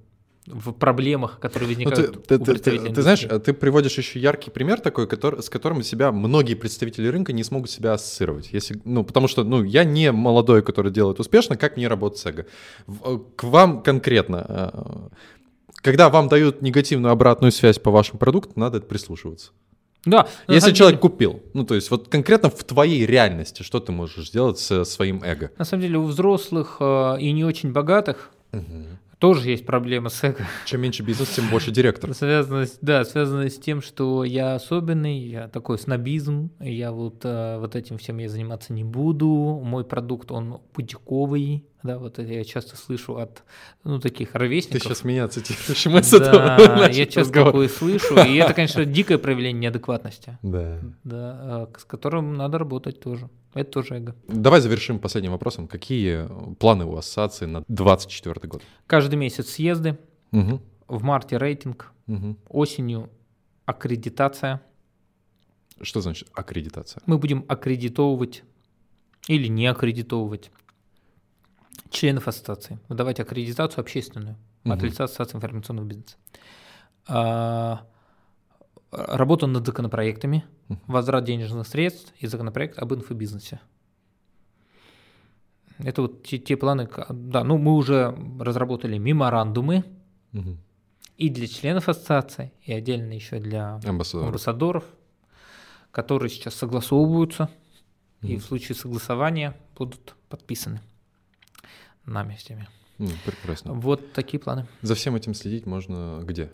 в проблемах, которые ну, возникают ну, ты, у ты, представителей ты, ты знаешь, ты приводишь еще яркий пример такой, который, с которым себя многие представители рынка не смогут себя ассоциировать. Если, ну, потому что ну, я не молодой, который делает успешно, как мне работать с эго. К вам конкретно э, когда вам дают негативную обратную связь по вашему продукту, надо прислушиваться. Да. Если человек деле... купил, ну то есть вот конкретно в твоей реальности, что ты можешь сделать со своим эго? На самом деле у взрослых э, и не очень богатых угу тоже есть проблема с эго. Чем меньше бизнес, тем больше директор. Связано, да, связано с тем, что я особенный, я такой снобизм, я вот, э, вот этим всем я заниматься не буду, мой продукт, он путиковый, да, вот это я часто слышу от, ну, таких ровесников. Ты сейчас меня цитируешь, мы с этого я часто такое слышу, и это, конечно, дикое проявление неадекватности. Да. Да, э, с которым надо работать тоже. Это тоже эго. Давай завершим последним вопросом. Какие планы у ассоциации на 2024 год? Каждый месяц съезды, угу. в марте рейтинг, угу. осенью аккредитация. Что значит аккредитация? Мы будем аккредитовывать или не аккредитовывать членов ассоциации. Выдавать аккредитацию общественную угу. от лица Ассоциации информационного бизнеса. А, работа над законопроектами, возврат денежных средств и законопроект об инфобизнесе. Это вот те, те планы, да, ну мы уже разработали меморандумы угу. и для членов ассоциации, и отдельно еще для амбассадоров, амбассадоров которые сейчас согласовываются, угу. и в случае согласования будут подписаны нами всеми. Mm, прекрасно. Вот такие планы. За всем этим следить можно где?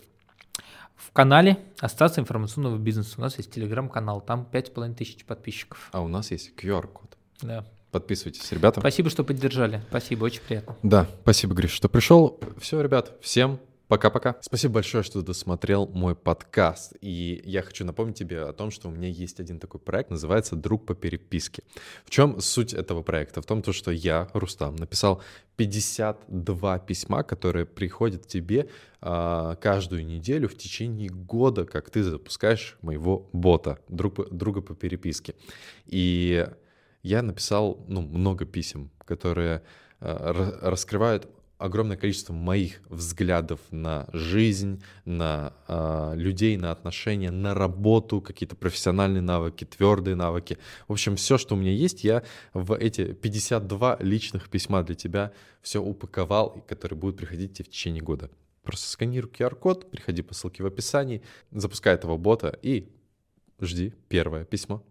В канале Ассоциация информационного бизнеса. У нас есть телеграм-канал, там 5,5 тысяч подписчиков. А у нас есть QR-код. Да. Подписывайтесь, ребята. Спасибо, что поддержали. Спасибо, очень приятно. Да, спасибо, Гриш, что пришел. Все, ребят, всем Пока-пока. Спасибо большое, что досмотрел мой подкаст. И я хочу напомнить тебе о том, что у меня есть один такой проект, называется «Друг по переписке». В чем суть этого проекта? В том, что я, Рустам, написал 52 письма, которые приходят тебе а, каждую неделю в течение года, как ты запускаешь моего бота, друг, друга по переписке. И я написал ну, много писем, которые а, раскрывают огромное количество моих взглядов на жизнь, на э, людей, на отношения, на работу, какие-то профессиональные навыки, твердые навыки. В общем, все, что у меня есть, я в эти 52 личных письма для тебя все упаковал, которые будут приходить тебе в течение года. Просто сканируй QR-код, приходи по ссылке в описании, запускай этого бота и жди первое письмо.